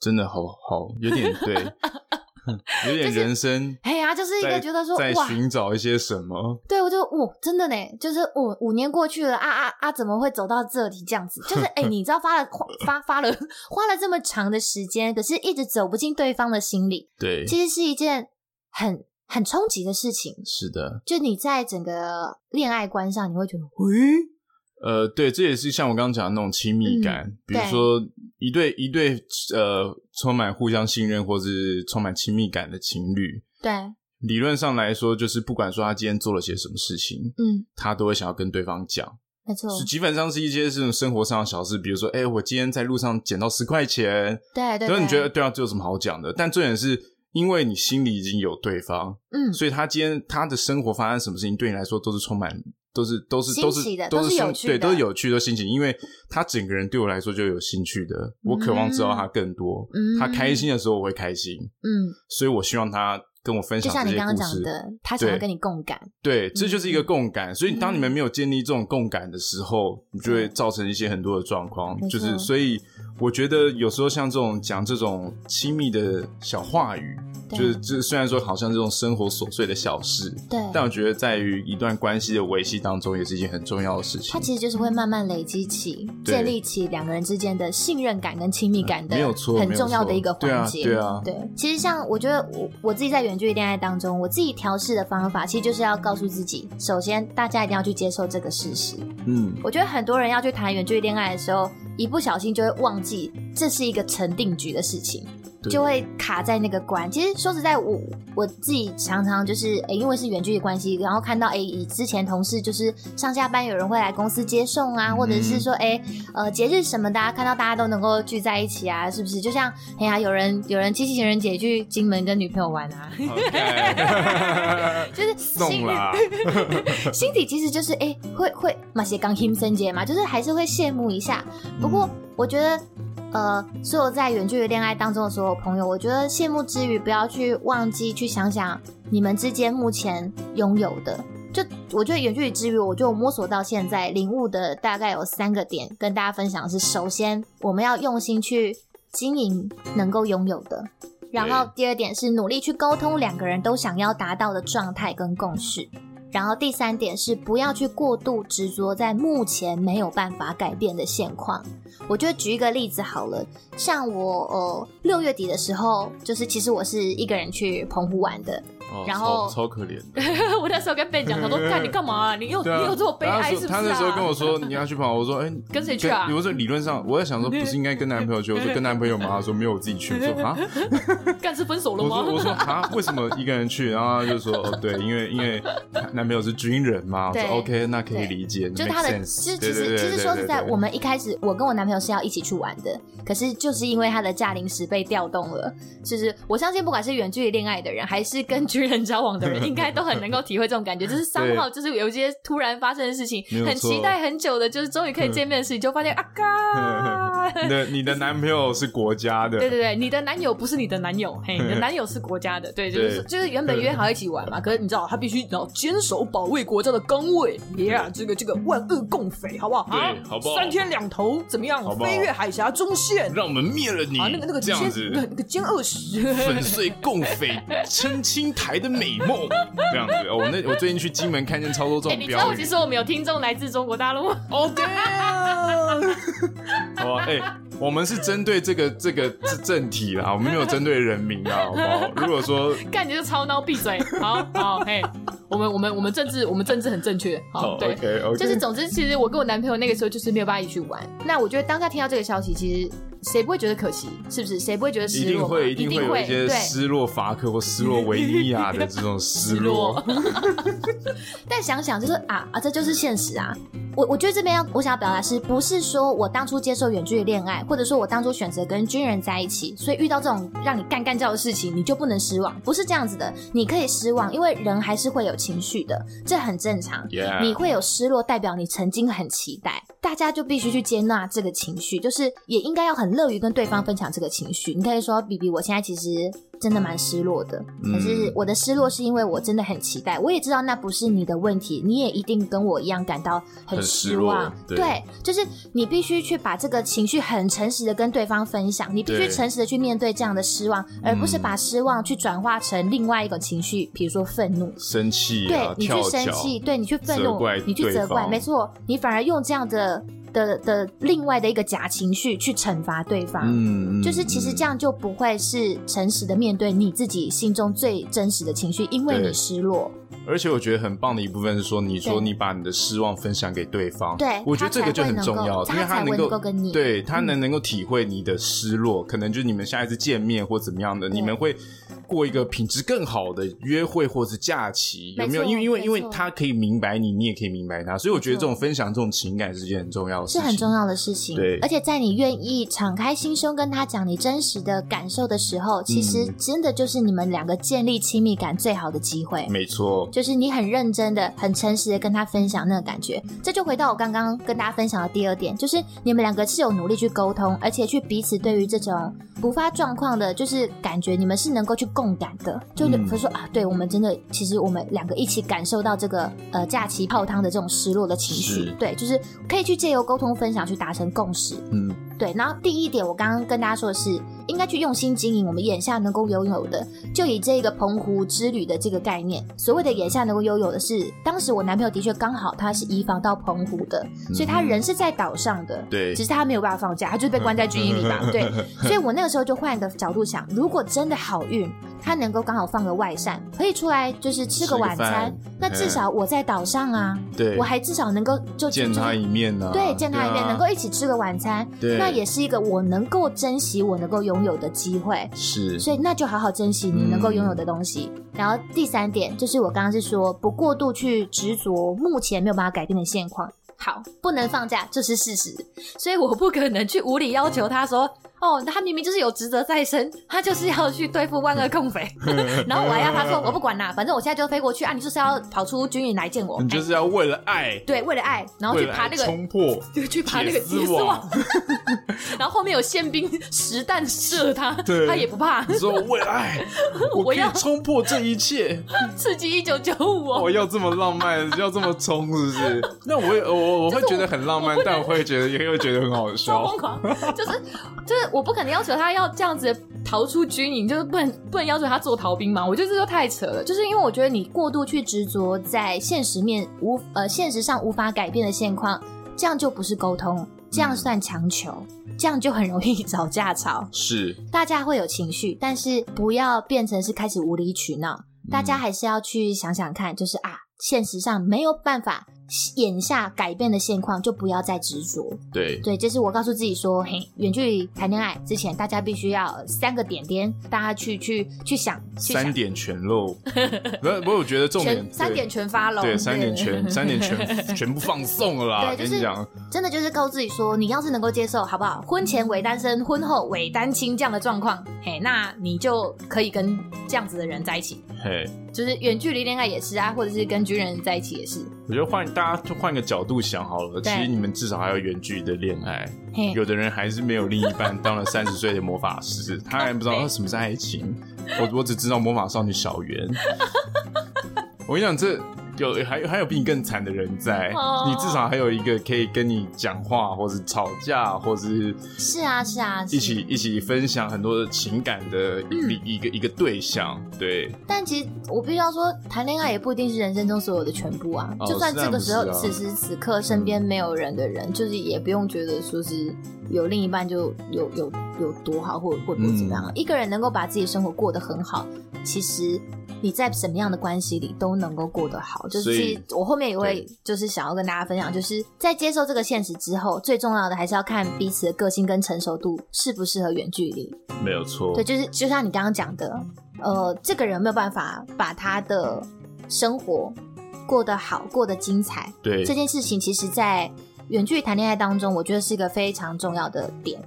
Speaker 2: 真的好好有点 对，有点人生。
Speaker 1: 哎呀，就是一个觉得说
Speaker 2: 在寻找一些什么。
Speaker 1: 对，我就我真的呢，就是我五年过去了啊啊啊，怎么会走到这里这样子？就是 哎，你知道发了发发了花了这么长的时间，可是一直走不进对方的心里。
Speaker 2: 对，
Speaker 1: 其实是一件很很冲击的事情。
Speaker 2: 是的，
Speaker 1: 就你在整个恋爱观上，你会觉得，喂。
Speaker 2: 呃，对，这也是像我刚刚讲的那种亲密感，嗯、比如说一对一对呃充满互相信任或是充满亲密感的情侣，
Speaker 1: 对，
Speaker 2: 理论上来说，就是不管说他今天做了些什么事情，嗯，他都会想要跟对方讲，
Speaker 1: 没错，
Speaker 2: 是基本上是一些这种生活上的小事，比如说，哎，我今天在路上捡到十块钱，
Speaker 1: 对对，
Speaker 2: 所以你觉得对啊，这有什么好讲的？但重点是因为你心里已经有对方，嗯，所以他今天他的生活发生什么事情，对你来说都是充满。都是都是都是
Speaker 1: 都是有趣，
Speaker 2: 对，都是有趣的心情，因为他整个人对我来说就有兴趣的，我渴望知道他更多。嗯，他开心的时候我会开心，嗯，所以我希望他跟我分享这些故事。就像你刚刚讲的，
Speaker 1: 他想要跟你共感，
Speaker 2: 对，这就是一个共感。所以当你们没有建立这种共感的时候，你就会造成一些很多的状况，就是所以我觉得有时候像这种讲这种亲密的小话语。就是，就是虽然说好像这种生活琐碎的小事，对，但我觉得在于一段关系的维系当中，也是一件很重要的事情。
Speaker 1: 它其实就是会慢慢累积起、建立起两个人之间的信任感跟亲密感的，没有错，很重要的一个环节。
Speaker 2: 对啊，
Speaker 1: 对。其实像我觉得我我自己在远距离恋爱当中，我自己调试的方法，其实就是要告诉自己，首先大家一定要去接受这个事实。嗯，我觉得很多人要去谈远距离恋爱的时候，一不小心就会忘记这是一个成定局的事情。就会卡在那个关。其实说实在，我我自己常常就是，诶，因为是远距离关系，然后看到，诶，之前同事就是上下班有人会来公司接送啊，或者是说，诶，呃，节日什么的，看到大家都能够聚在一起啊，是不是？就像，哎呀，有人有人七夕情人节去金门跟女朋友玩啊. 就是心啦 心底其实就是，诶，会会嘛些刚庆生节嘛，就是还是会羡慕一下。不过我觉得。呃，所有在远距离恋爱当中的所有朋友，我觉得羡慕之余，不要去忘记去想想你们之间目前拥有的。就我觉得远距离之余，我就摸索到现在领悟的大概有三个点，跟大家分享的是：首先，我们要用心去经营能够拥有的；然后第二点是努力去沟通两个人都想要达到的状态跟共识；然后第三点是不要去过度执着在目前没有办法改变的现况。我就举一个例子好了，像我呃六月底的时候，就是其实我是一个人去澎湖玩的。然后
Speaker 2: 超可怜的，
Speaker 1: 我那时候跟 Ben 讲，他说：“干你干嘛？你又你又这么悲哀，是不是？”
Speaker 2: 他那时候跟我说：“你要去跑。”我说：“哎，跟谁去啊？”我说：“理论上，我在想说，不是应该跟男朋友去？” 我说：“跟男朋友嘛。”他说：“没有，我自己去。”我说：“ 啊，
Speaker 1: 干是分手了吗？”
Speaker 2: 我说：“我说啊，为什么一个人去？”然后他就说：“哦，对，因为因为男朋友是军人嘛。”我说：“OK，那可以理解。”就他的
Speaker 1: 其实其实其实说实在，我们一开始我跟我男朋友是要一起去玩的，可是就是因为他的假临时被调动了。就是我相信，不管是远距离恋爱的人，还是跟军人交往的人。应该都很能够体会这种感觉，就是 三号，就是有一些突然发生的事情，很期待很久的，就是终于可以见面的事情，就发现 啊嘎，
Speaker 2: 的你的男朋友是国家的，
Speaker 3: 对对对，你的男友不是你的男友，嘿，你的男友是国家的，对，就是就是原本约好一起玩嘛，可是你知道他必须要坚守保卫国家的岗位，yeah，这个这个万恶共匪，好不好？
Speaker 2: 对，好不好？
Speaker 3: 三天两头怎么样？飞越海峡中线，
Speaker 2: 让我们灭了你啊！
Speaker 3: 那个那个
Speaker 2: 这样子，
Speaker 3: 那个歼二十，
Speaker 2: 粉碎共匪澄清台的美梦，这样子。我那我最近去金门看见超多这种标语。你知道
Speaker 3: 其实我们有听众来自中国大陆吗？
Speaker 2: 哦对啊，好 吧，哎，我们是针对这个这个政体啦，我们没有针对人民啊，好不好？如果说
Speaker 3: 干你就超孬，闭嘴，好好嘿，我们我们我们政治我们政治很正确，好对
Speaker 2: ，OK OK，
Speaker 3: 就是总之，其实我跟我男朋友那个时候就是没有办法一起去玩。那我觉得当下听到这个消息，其实。谁不会觉得可惜？是不是？谁不会觉得失落？
Speaker 2: 一定会，一定会有一些失落法克或失落维尼亚的这种失落。
Speaker 1: 但想想就是啊啊，这就是现实啊！我我觉得这边要我想要表达是不是说我当初接受远距离恋爱，或者说我当初选择跟军人在一起，所以遇到这种让你干干叫的事情，你就不能失望？不是这样子的，你可以失望，因为人还是会有情绪的，这很正常。你会有失落，代表你曾经很期待，大家就必须去接纳这个情绪，就是也应该要很。乐于跟对方分享这个情绪，你可以说：“BB，我现在其实真的蛮失落的，可是我的失落是因为我真的很期待。我也知道那不是你的问题，你也一定跟我一样感到很失望。失对，对，就是你必须去把这个情绪很诚实的跟对方分享，你必须诚实的去面对这样的失望，而不是把失望去转化成另外一个情绪，比如说愤怒、
Speaker 2: 生气、啊，
Speaker 1: 对你去生气，对你去愤怒，你去责怪，没错，你反而用这样的。”的的另外的一个假情绪去惩罚对方，嗯，就是其实这样就不会是诚实的面对你自己心中最真实的情绪，因为你失落。
Speaker 2: 而且我觉得很棒的一部分是说，你说你把你的失望分享给对方，
Speaker 1: 对，
Speaker 2: 我觉得这个就很重要，因为他能够
Speaker 1: 跟你，
Speaker 2: 对他能能够体会你的失落，可能就是你们下一次见面或怎么样的，你们会。过一个品质更好的约会或是假期，有没有？因为因为因为他可以明白你，你也可以明白他，所以我觉得这种分享这种情感是件很重要的事情，
Speaker 1: 是很重要的事情。
Speaker 2: 对，
Speaker 1: 而且在你愿意敞开心胸跟他讲你真实的感受的时候，其实真的就是你们两个建立亲密感最好的机会。
Speaker 2: 没错，
Speaker 1: 就是你很认真的、很诚实的跟他分享那个感觉。这就回到我刚刚跟大家分享的第二点，就是你们两个是有努力去沟通，而且去彼此对于这种突发状况的，就是感觉你们是能够去共感的。就比如说啊，对我们真的，其实我们两个一起感受到这个呃假期泡汤的这种失落的情绪，对，就是可以去借由沟通分享去达成共识，嗯，对。然后第一点，我刚刚跟大家说的是，应该去用心经营我们眼下能够拥有的，就以这个澎湖之旅的这个概念，所谓的眼下能够拥有的是，当时我男朋友的确刚好他是移防到澎湖的，所以他人是在岛上的，
Speaker 2: 对，
Speaker 1: 只是他没有办法放假，他就是被关在军营里嘛，对。所以我那个时候就换一个角度想，如果真的好运，他能够刚好放个外扇，可以出来就是吃个晚餐。那至少我在岛上啊，对，我还至少能够就
Speaker 2: 见他一面呢。
Speaker 1: 对，见他一面，能够一起吃个晚餐。对，那也是一个我能够珍惜我能够拥有的机会。
Speaker 2: 是，
Speaker 1: 所以那就好好珍惜你能够拥有的东西。然后第三点就是我刚刚是说，不过度去执着目前没有办法改变的现况。好，不能放假，这是事实，所以我不可能去无理要求他说。哦，他明明就是有职责在身，他就是要去对付万恶共匪，然后我还要他说我不管啦，反正我现在就飞过去啊，你就是要跑出军营来见我，
Speaker 2: 你就是要为了爱，
Speaker 1: 欸、对，为了爱，然后去爬那个
Speaker 2: 冲破，
Speaker 1: 就去爬那个铁丝网，然后后面有宪兵实弹射他，
Speaker 2: 对
Speaker 1: 他也不怕，
Speaker 2: 你说为了爱，我要冲破这一切，
Speaker 1: 刺激一九九五，
Speaker 2: 我要这么浪漫，要这么冲，是不是？那我我我会觉得很浪漫，但我会觉得也会觉得很好笑，
Speaker 1: 疯狂，就是就是。我不可能要求他要这样子逃出军营，就是不能不能要求他做逃兵嘛？我觉得这就太扯了。就是因为我觉得你过度去执着在现实面无呃现实上无法改变的现况，这样就不是沟通，这样算强求，嗯、这样就很容易 找架吵。
Speaker 2: 是，
Speaker 1: 大家会有情绪，但是不要变成是开始无理取闹。大家还是要去想想看，就是啊，现实上没有办法。眼下改变的现况，就不要再执着。
Speaker 2: 对对，
Speaker 1: 这是我告诉自己说，嘿，远距离谈恋爱之前，大家必须要三个点点，大家去去去想。
Speaker 2: 三点全漏，不 不，我觉得重点
Speaker 1: 三点全发了。
Speaker 2: 对，三点全三点全 全部放送了啦。
Speaker 1: 对，就是真的就是告诉自己说，你要是能够接受，好不好？婚前伪单身，婚后伪单亲这样的状况，嘿，那你就可以跟这样子的人在一起。
Speaker 2: 嘿。
Speaker 1: 就是远距离恋爱也是啊，或者是跟军人在一起也是。
Speaker 2: 我觉得换大家就换个角度想好了，其实你们至少还有远距离的恋爱。有的人还是没有另一半，当了三十岁的魔法师，他还不知道 什么是爱情。我我只知道魔法少女小圆。我跟你讲这。有还有还有比你更惨的人在，oh. 你至少还有一个可以跟你讲话，或是吵架，或是
Speaker 1: 是啊是啊，
Speaker 2: 一起一起分享很多的情感的一个、嗯、一个一个对象，对。
Speaker 1: 但其实我必须要说，谈恋爱也不一定是人生中所有的全部啊。Oh, 就算这个时候、啊、此时此刻身边没有人的人，嗯、就是也不用觉得说是有另一半就有有有多好，或或者怎么样。嗯、一个人能够把自己生活过得很好，其实。你在什么样的关系里都能够过得好，就是其实我后面也会就是想要跟大家分享，就是在接受这个现实之后，最重要的还是要看彼此的个性跟成熟度适不适合远距离。
Speaker 2: 没有错，
Speaker 1: 对，就是就像你刚刚讲的，呃，这个人没有办法把他的生活过得好，过得精彩。
Speaker 2: 对，
Speaker 1: 这件事情，其实在远距离谈恋爱当中，我觉得是一个非常重要的点。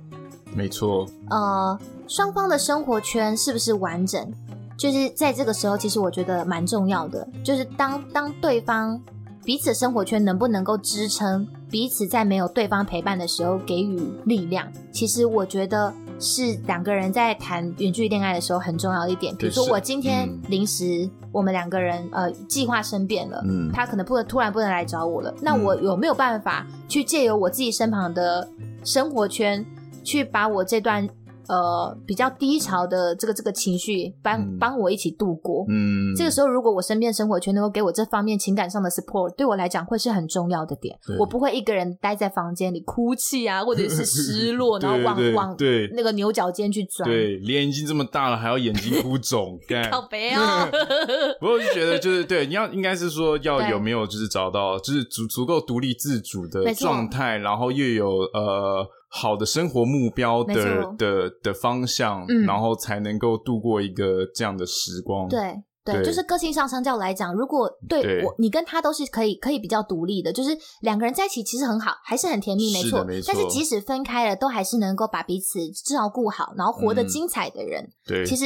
Speaker 2: 没错，
Speaker 1: 呃，双方的生活圈是不是完整？就是在这个时候，其实我觉得蛮重要的，就是当当对方彼此生活圈能不能够支撑彼此，在没有对方陪伴的时候给予力量。其实我觉得是两个人在谈远距离恋爱的时候很重要的一点。比如说我今天临时我们两个人呃计划生变了，嗯，他可能不能突然不能来找我了，那我有没有办法去借由我自己身旁的生活圈去把我这段。呃，比较低潮的这个这个情绪，帮帮我一起度过。嗯，这个时候如果我身边生活圈能够给我这方面情感上的 support，对我来讲会是很重要的点。我不会一个人待在房间里哭泣啊，或者是失落，然后往往对那个牛角尖去钻。
Speaker 2: 对，脸已经这么大了，还要眼睛哭肿，
Speaker 1: 好悲哦。
Speaker 2: 不过我就觉得就是对，你要应该是说要有没有就是找到就是足足够独立自主的状态，然后又有呃。好的生活目标的的的方向，嗯、然后才能够度过一个这样的时光。
Speaker 1: 对对，就是个性上相较来讲，如果对，对我你跟他都是可以可以比较独立的，就是两个人在一起其实很好，还是很甜蜜，没错。没错。但是即使分开了，都还是能够把彼此照顾好，然后活得精彩的人，嗯、对，其实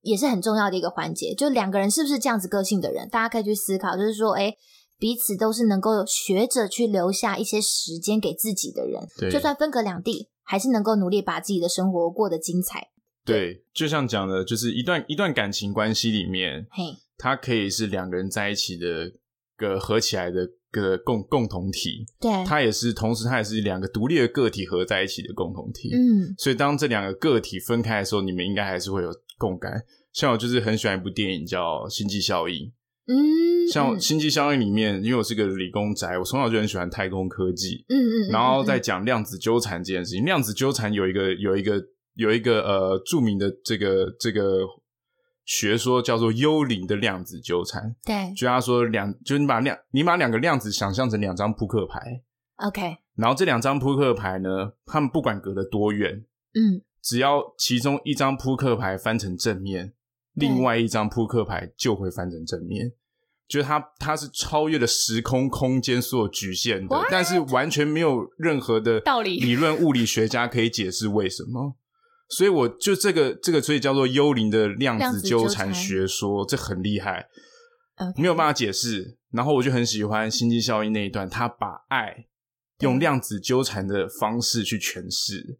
Speaker 1: 也是很重要的一个环节。就两个人是不是这样子个性的人，大家可以去思考，就是说，哎。彼此都是能够学着去留下一些时间给自己的人，对就算分隔两地，还是能够努力把自己的生活过得精彩。
Speaker 2: 对，对就像讲的，就是一段一段感情关系里面，嘿，它可以是两个人在一起的个合起来的个共共同体，对，它也是同时，它也是两个独立的个体合在一起的共同体。嗯，所以当这两个个体分开的时候，你们应该还是会有共感。像我就是很喜欢一部电影叫《星际效应》。嗯，像《星际效应》里面，因为我是个理工宅，我从小就很喜欢太空科技。嗯嗯，然后再讲量子纠缠这件事情。量子纠缠有一个有一个有一个呃著名的这个这个学说叫做幽灵的量子纠缠。对，就他说两，就是你把量你把两个量子想象成两张扑克牌。OK，然后这两张扑克牌呢，他们不管隔得多远，嗯，只要其中一张扑克牌翻成正面，另外一张扑克牌就会翻成正面。就是它，它是超越了时空空间所有局限的?但是完全没有任何的道理。理论物理学家可以解释为什么。所以我就这个这个，所以叫做幽灵的量子纠缠学说，这很厉害，Okay. 没有办法解释。然后我就很喜欢星际效应那一段，他把爱用量子纠缠的方式去诠释。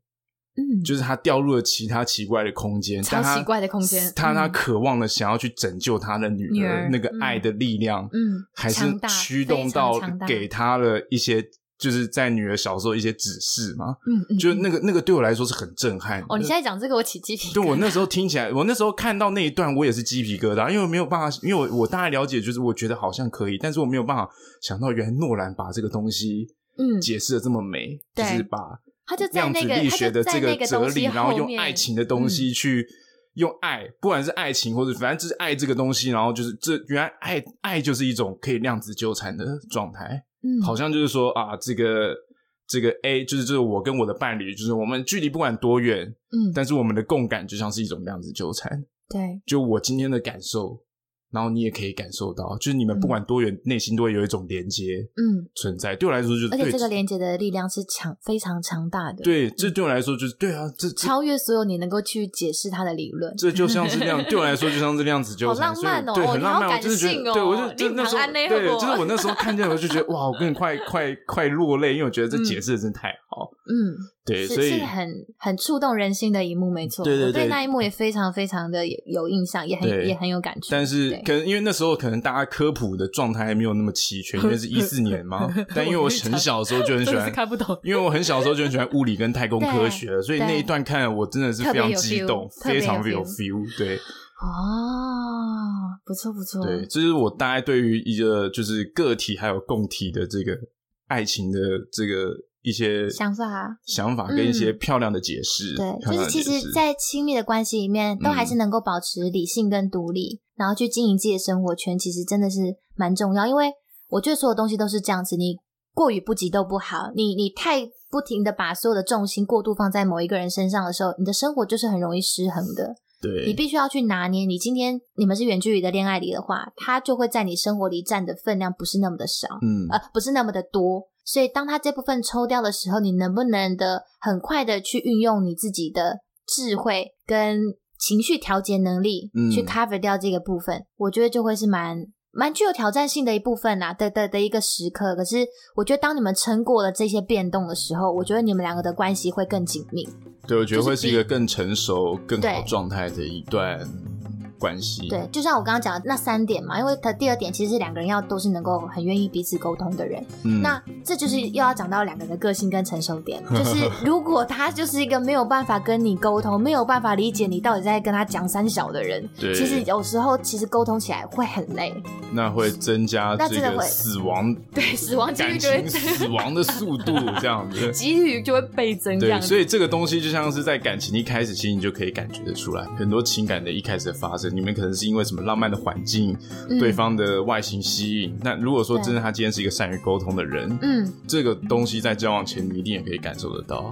Speaker 2: 嗯，就是他掉入了其他奇怪的空间，
Speaker 1: 超奇怪的空间。
Speaker 2: 他他渴望的想要去拯救他的女儿，那个爱的力量，嗯，还是驱动到给他了一些，就是在女儿小时候一些指示嘛。嗯嗯，就那个那个对我来说是很震撼。
Speaker 1: 哦，你现在讲这个，我起鸡皮疙瘩。
Speaker 2: 就我那时候听起来，我那时候看到那一段，我也是鸡皮疙瘩，因为我没有办法，因为我我大概了解，就是我觉得好像可以，但是我没有办法想到，原来诺兰把这个东西嗯解释的这么美，嗯、就是把。
Speaker 1: 他就在那个
Speaker 2: 量子力学的这个哲理，然后用爱情的东西去用爱，不管是爱情或者反正就是爱这个东西，然后就是这原来爱爱就是一种可以量子纠缠的状态，嗯，好像就是说啊，这个这个 A 就是就是我跟我的伴侣，就是我们距离不管多远，嗯，但是我们的共感就像是一种量子纠缠，对，就我今天的感受然后你也可以感受到，就是你们不管多远，内、嗯、心都会有一种连接，嗯，存在。对我来说，就是
Speaker 1: 而且这个连接的力量是强，非常强大的。
Speaker 2: 对，这对我来说就是对啊，这
Speaker 1: 超越所有你能够去解释它的理论。
Speaker 2: 这就像是那样，对我来说就像是那样子，就
Speaker 1: 好浪漫哦，
Speaker 2: 对，很浪漫，
Speaker 1: 哦、我真的觉得，
Speaker 2: 对我就就那时候，对，就是我那时候看见我就觉得哇，我跟你快快快落泪，因为我觉得这解释的真的太好，
Speaker 1: 嗯，对，
Speaker 2: 所以
Speaker 1: 是很很触动人心的一幕，没错，
Speaker 2: 对对对，
Speaker 1: 我对那一幕也非常非常的有印象，也很也很有感触。
Speaker 2: 但是可能因为那时候。可能大家科普的状态还没有那么齐全，因为是 一四年嘛。但因为我很小的时候就很喜欢，
Speaker 3: 看不懂。
Speaker 2: 因为我很小的时候就很喜欢物理跟太空科学，所以那一段看了我真的是非常激动，非常有 feel。对，
Speaker 1: 哦，不错不错。
Speaker 2: 对，这是我大概对于一个就是个体还有共体的这个爱情的这个一些
Speaker 1: 想法、
Speaker 2: 想法跟一些漂亮的解释。
Speaker 1: 对，就是其实，在亲密的关系里面，都还是能够保持理性跟独立。然后去经营自己的生活圈，其实真的是蛮重要。因为我觉得所有东西都是这样子，你过于不及都不好。你你太不停的把所有的重心过度放在某一个人身上的时候，你的生活就是很容易失衡的。
Speaker 2: 对，
Speaker 1: 你必须要去拿捏。你今天你们是远距离的恋爱里的话，他就会在你生活里占的分量不是那么的少，嗯，呃，不是那么的多。所以当他这部分抽掉的时候，你能不能的很快的去运用你自己的智慧跟情绪调节能力，去 cover 掉这个部分，嗯、我觉得就会是蛮蛮具有挑战性的一部分呐、啊，的的的一个时刻。可是，我觉得当你们撑过了这些变动的时候，我觉得你们两个的关系会更紧密。
Speaker 2: 对，我觉得会是一个更成熟、更好状态的一段。关系
Speaker 1: 对，就像我刚刚讲的那三点嘛，因为他第二点其实是两个人要都是能够很愿意彼此沟通的人。嗯，那这就是又要讲到两个人的个性跟成熟点，就是 如果他就是一个没有办法跟你沟通，没有办法理解你到底在跟他讲三小的人，对，其实有时候其实沟通起来会很累，
Speaker 2: 那会增加这个死亡，
Speaker 1: 对，死亡几率就会
Speaker 2: 死亡的速度 这样子，
Speaker 1: 几率就会倍增。
Speaker 2: 对，所以这个东西就像是在感情一开始，其实你就可以感觉得出来，很多情感的一开始的发生。你们可能是因为什么浪漫的环境，嗯、对方的外形吸引。那如果说真的他今天是一个善于沟通的人，嗯，这个东西在交往前你一定也可以感受得到。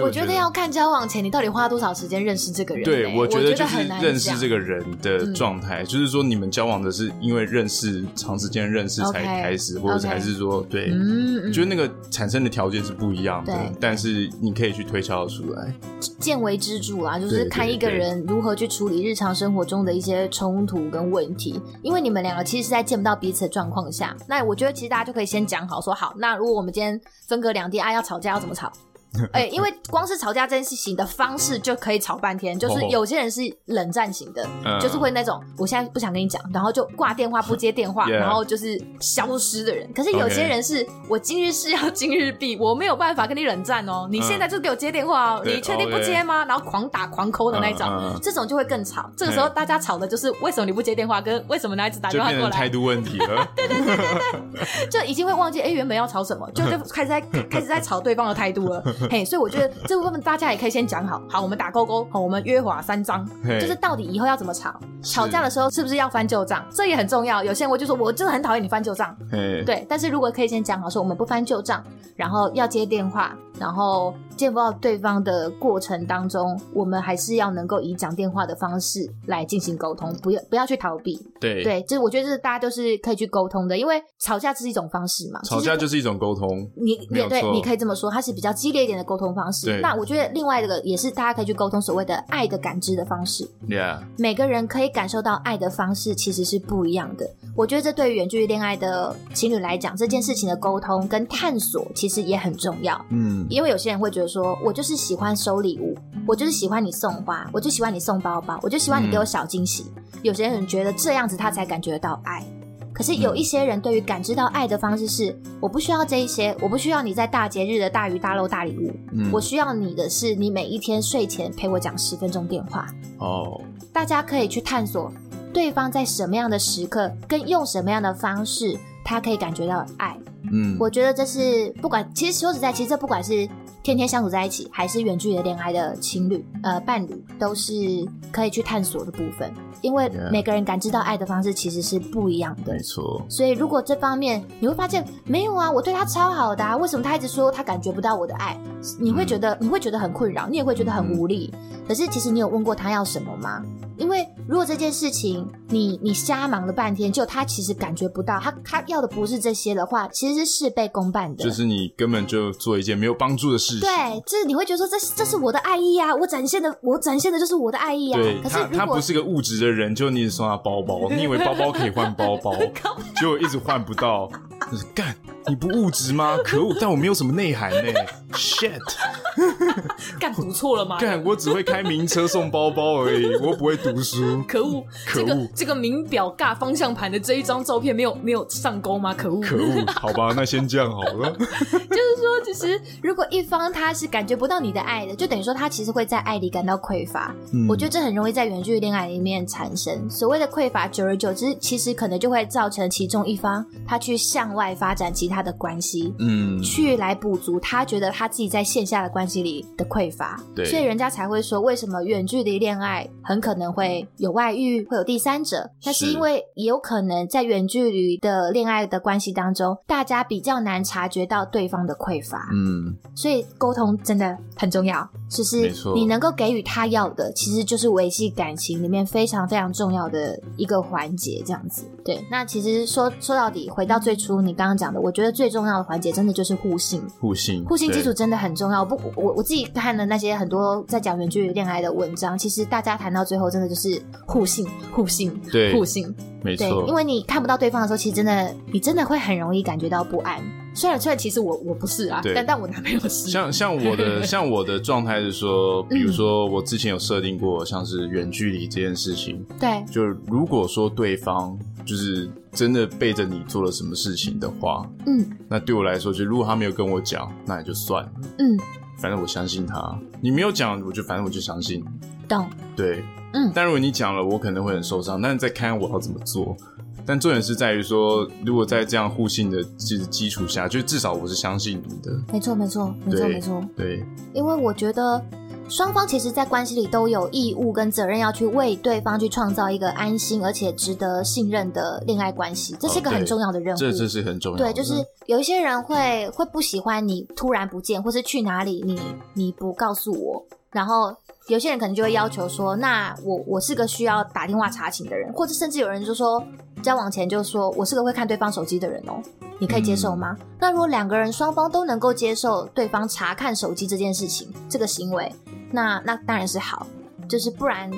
Speaker 1: 我觉得要看交往前你到底花多少时间认识这个人。
Speaker 2: 对，我觉得就是认识这个人的状态，就是说你们交往的是因为认识长时间认识才开始，或者还是说对，嗯，就是那个产生的条件是不一样的，但是你可以去推敲出来。
Speaker 1: 见微知著啊，就是看一个人如何去处理日常生活中的一些冲突跟问题，因为你们两个其实是在见不到彼此的状况下，那我觉得其实大家就可以先讲好说好，那如果我们今天分隔两地啊，要吵架要怎么吵？哎、欸，因为光是吵架这件事情的方式就可以吵半天。就是有些人是冷战型的，哦、就是会那种我现在不想跟你讲，然后就挂电话不接电话然后就是消失的人。可是有些人是我今日事要今日毕，我没有办法跟你冷战哦。你现在就给我接电话哦，嗯、你确定不接吗然后狂打狂抠的那种，嗯嗯、这种就会更吵。这个时候大家吵的就是为什么你不接电话，跟为什么男孩子打电话过来，
Speaker 2: 态度问题了。
Speaker 1: 对对对对对，就已经会忘记哎、欸、原本要吵什么，就 就开始在开始在吵对方的态度了。嘿，所以我觉得这部分大家也可以先讲好，好，我们打勾勾，好，我们约法三章，嘿就是到底以后要怎么吵，吵架的时候是不是要翻旧账，这也很重要。有些人我就说，我真的很讨厌你翻旧账，嘿对，但是如果可以先讲好，说我们不翻旧账，然后要接电话，然后。见不到对方的过程当中，我们还是要能够以讲电话的方式来进行沟通，不要不要去逃避。
Speaker 2: 对
Speaker 1: 对，就是我觉得这大家都是可以去沟通的，因为吵架是一种方式嘛。
Speaker 2: 吵架就是一种沟通，
Speaker 1: 你也对，你可以这么说，它是比较激烈一点的沟通方式。那我觉得另外一个也是大家可以去沟通所谓的爱的感知的方式。
Speaker 2: Yeah，
Speaker 1: 每个人可以感受到爱的方式其实是不一样的。我觉得这对于远距离恋爱的情侣来讲，这件事情的沟通跟探索其实也很重要。嗯，因为有些人会觉得说，我就是。喜欢收礼物，我就是喜欢你送花，我就喜欢你送包包，我就喜欢你给我小惊喜。嗯、有些人觉得这样子他才感觉得到爱，可是有一些人对于感知到爱的方式是，我不需要这一些，我不需要你在大节日的大鱼大肉大礼物，嗯、我需要你的是你每一天睡前陪我讲十分钟电话。哦，大家可以去探索对方在什么样的时刻跟用什么样的方式，他可以感觉到爱。嗯，我觉得这是不管，其实说实在，其实这不管是。天天相处在一起，还是远距离恋爱的情侣，呃，伴侣都是可以去探索的部分，因为每个人感知到爱的方式其实是不一样的。没错。所以如果这方面你会发现没有啊，我对他超好的啊，为什么他一直说他感觉不到我的爱？你会觉得、嗯、你会觉得很困扰，你也会觉得很无力。嗯、可是其实你有问过他要什么吗？因为如果这件事情你你瞎忙了半天，就他其实感觉不到，他他要的不是这些的话，其实是事倍功半的。
Speaker 2: 就是你根本就做一件没有帮助的事情。
Speaker 1: 对，就是你会觉得说这是这是我的爱意啊，我展现的我展现的就是我的爱意啊。
Speaker 2: 对，
Speaker 1: 可是
Speaker 2: 他他不是个物质的人，就你送他包包，你以为包包可以换包包，结果一直换不到。就是干，你不物质吗？可恶！但我没有什么内涵呢。Shit，
Speaker 3: 干读错了吗？
Speaker 2: 干，我只会开名车送包包而已，我不会读书。
Speaker 3: 可恶！
Speaker 2: 可恶！
Speaker 3: 这个这个名表尬方向盘的这一张照片没有没有上钩吗？可恶！
Speaker 2: 可恶！好吧，那先这样好了。
Speaker 1: 就是说，其实如果一方他是感觉不到你的爱的，就等于说他其实会在爱里感到匮乏。嗯，我觉得这很容易在远距离恋爱里面产生。所谓的匮乏，久而久之，其实可能就会造成其中一方他去向外发展其他的关系，嗯，去来补足他觉得他自己在线下的关系里的匮乏，
Speaker 2: 对，
Speaker 1: 所以人家才会说，为什么远距离恋爱很可能会有外遇，会有第三者？那是因为也有可能在远距离的恋爱的关系当中，大家比较难察觉到对方的匮乏，
Speaker 2: 嗯，
Speaker 1: 所以沟通真的很重要，就是你能够给予他要的，其实就是维系感情里面非常非常重要的一个环节，这样子。对，那其实说说到底，回到最初你刚刚讲的，我觉得最重要的环节真的就是互信，
Speaker 2: 互信，
Speaker 1: 互信基础真的很重要。不，我我自己看的那些很多在讲远距离恋爱的文章，其实大家谈到最后真的就是互信，互信，
Speaker 2: 对，
Speaker 1: 互信，
Speaker 2: 没错。
Speaker 1: 因为你看不到对方的时候，其实真的，你真的会很容易感觉到不安。虽然，虽然其实我我不是啊，但但我男朋友是。
Speaker 2: 像像我的 像我的状态是说，比如说我之前有设定过，像是远距离这件事情，
Speaker 1: 对，
Speaker 2: 就如果说对方。就是真的背着你做了什么事情的话，
Speaker 1: 嗯，
Speaker 2: 那对我来说，就如果他没有跟我讲，那也就算了，
Speaker 1: 嗯，
Speaker 2: 反正我相信他。你没有讲，我就反正我就相信，
Speaker 1: 懂，
Speaker 2: 对，
Speaker 1: 嗯。
Speaker 2: 但如果你讲了，我可能会很受伤，但是再看看我要怎么做。但重点是在于说，如果在这样互信的基基础下，就至少我是相信你的。
Speaker 1: 没错，没错，没错，没错，
Speaker 2: 对。
Speaker 1: 因为我觉得。双方其实，在关系里都有义务跟责任，要去为对方去创造一个安心而且值得信任的恋爱关系，这是一个很重要的任务。
Speaker 2: 这这是很重要的。
Speaker 1: 对，就是有一些人会会不喜欢你突然不见，或是去哪里你你不告诉我，然后有些人可能就会要求说，那我我是个需要打电话查寝的人，或者甚至有人就说交往前就说我是个会看对方手机的人哦，你可以接受吗？嗯。那如果两个人双方都能够接受对方查看手机这件事情，这个行为。那那当然是好，就是不然，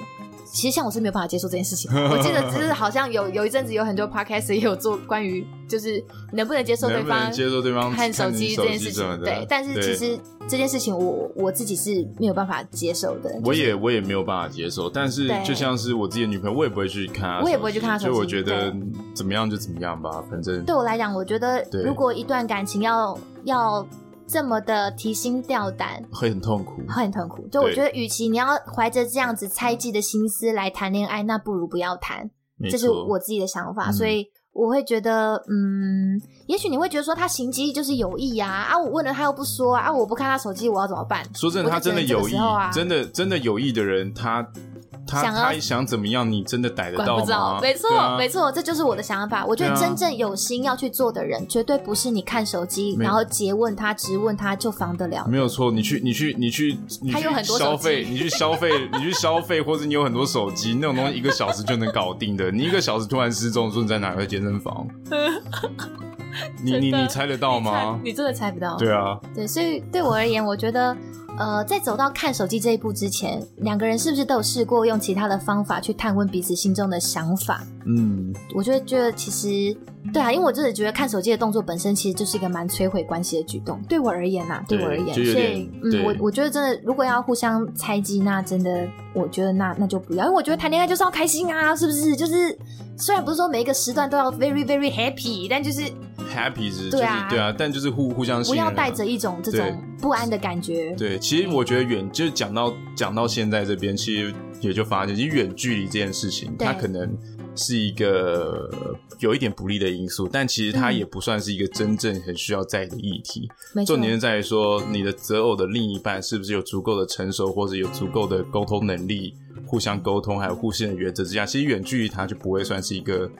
Speaker 1: 其实像我是没有办法接受这件事情。我记得只是好像有有一阵子有很多 podcast 也有做关于就是能不能接受对方
Speaker 2: 接受对方
Speaker 1: 看手机这件事情，对。但是其实这件事情我我自己是没有办法接受的。
Speaker 2: 我也我也没有办法接受，但是就像是我自己的女朋友，我也不会去看，
Speaker 1: 我也不会去看她手机。
Speaker 2: 所以我觉得怎么样就怎么样吧，反正
Speaker 1: 对我来讲，我觉得如果一段感情要要。这么的提心吊胆，
Speaker 2: 会很痛苦，
Speaker 1: 会很痛苦。就我觉得，与其你要怀着这样子猜忌的心思来谈恋爱，那不如不要谈。这是我自己的想法，嗯、所以我会觉得，嗯，也许你会觉得说他行迹就是有意呀，啊，啊，我问了他又不说，啊，我不看他手机，我要怎么办？
Speaker 2: 说真的，他真的有意，啊、真的真的有意的人，他。他想他想怎么样？你真的逮得到吗？
Speaker 1: 没错，啊、没错，这就是我的想法。我觉得真正有心要去做的人，绝对不是你看手机，然后诘问他、质问他就防得了。
Speaker 2: 没有错，你去，你去，你去，你去消费，你去消费，你去消费，或者你有很多手机，那种东西一个小时就能搞定的。你一个小时突然失踪，说你在哪个健身房？你你你猜得到吗？
Speaker 1: 你真的猜不到。
Speaker 2: 对啊，
Speaker 1: 对，所以对我而言，我觉得。呃，在走到看手机这一步之前，两个人是不是都有试过用其他的方法去探问彼此心中的想法？
Speaker 2: 嗯，
Speaker 1: 我就觉得其实对啊，因为我真的觉得看手机的动作本身其实就是一个蛮摧毁关系的举动。对我而言呐、啊，对我而言，所以嗯，我我觉得真的，如果要互相猜忌，那真的，我觉得那那就不要，因为我觉得谈恋爱就是要开心啊，是不是？就是虽然不是说每一个时段都要 very very happy，但就是
Speaker 2: happy 是对啊，对啊，但就是互互相、啊、
Speaker 1: 不要带着一种这种不安的感觉。
Speaker 2: 对，对其实我觉得远就是讲到讲到现在这边，其实也就发现，其实远距离这件事情，它可能。是一个有一点不利的因素，但其实它也不算是一个真正很需要在意的议题。嗯、重点是在于说，你的择偶的另一半是不是有足够的成熟，或者有足够的沟通能力，互相沟通，还有互信的原则之下，其实远距离它就不会算是一个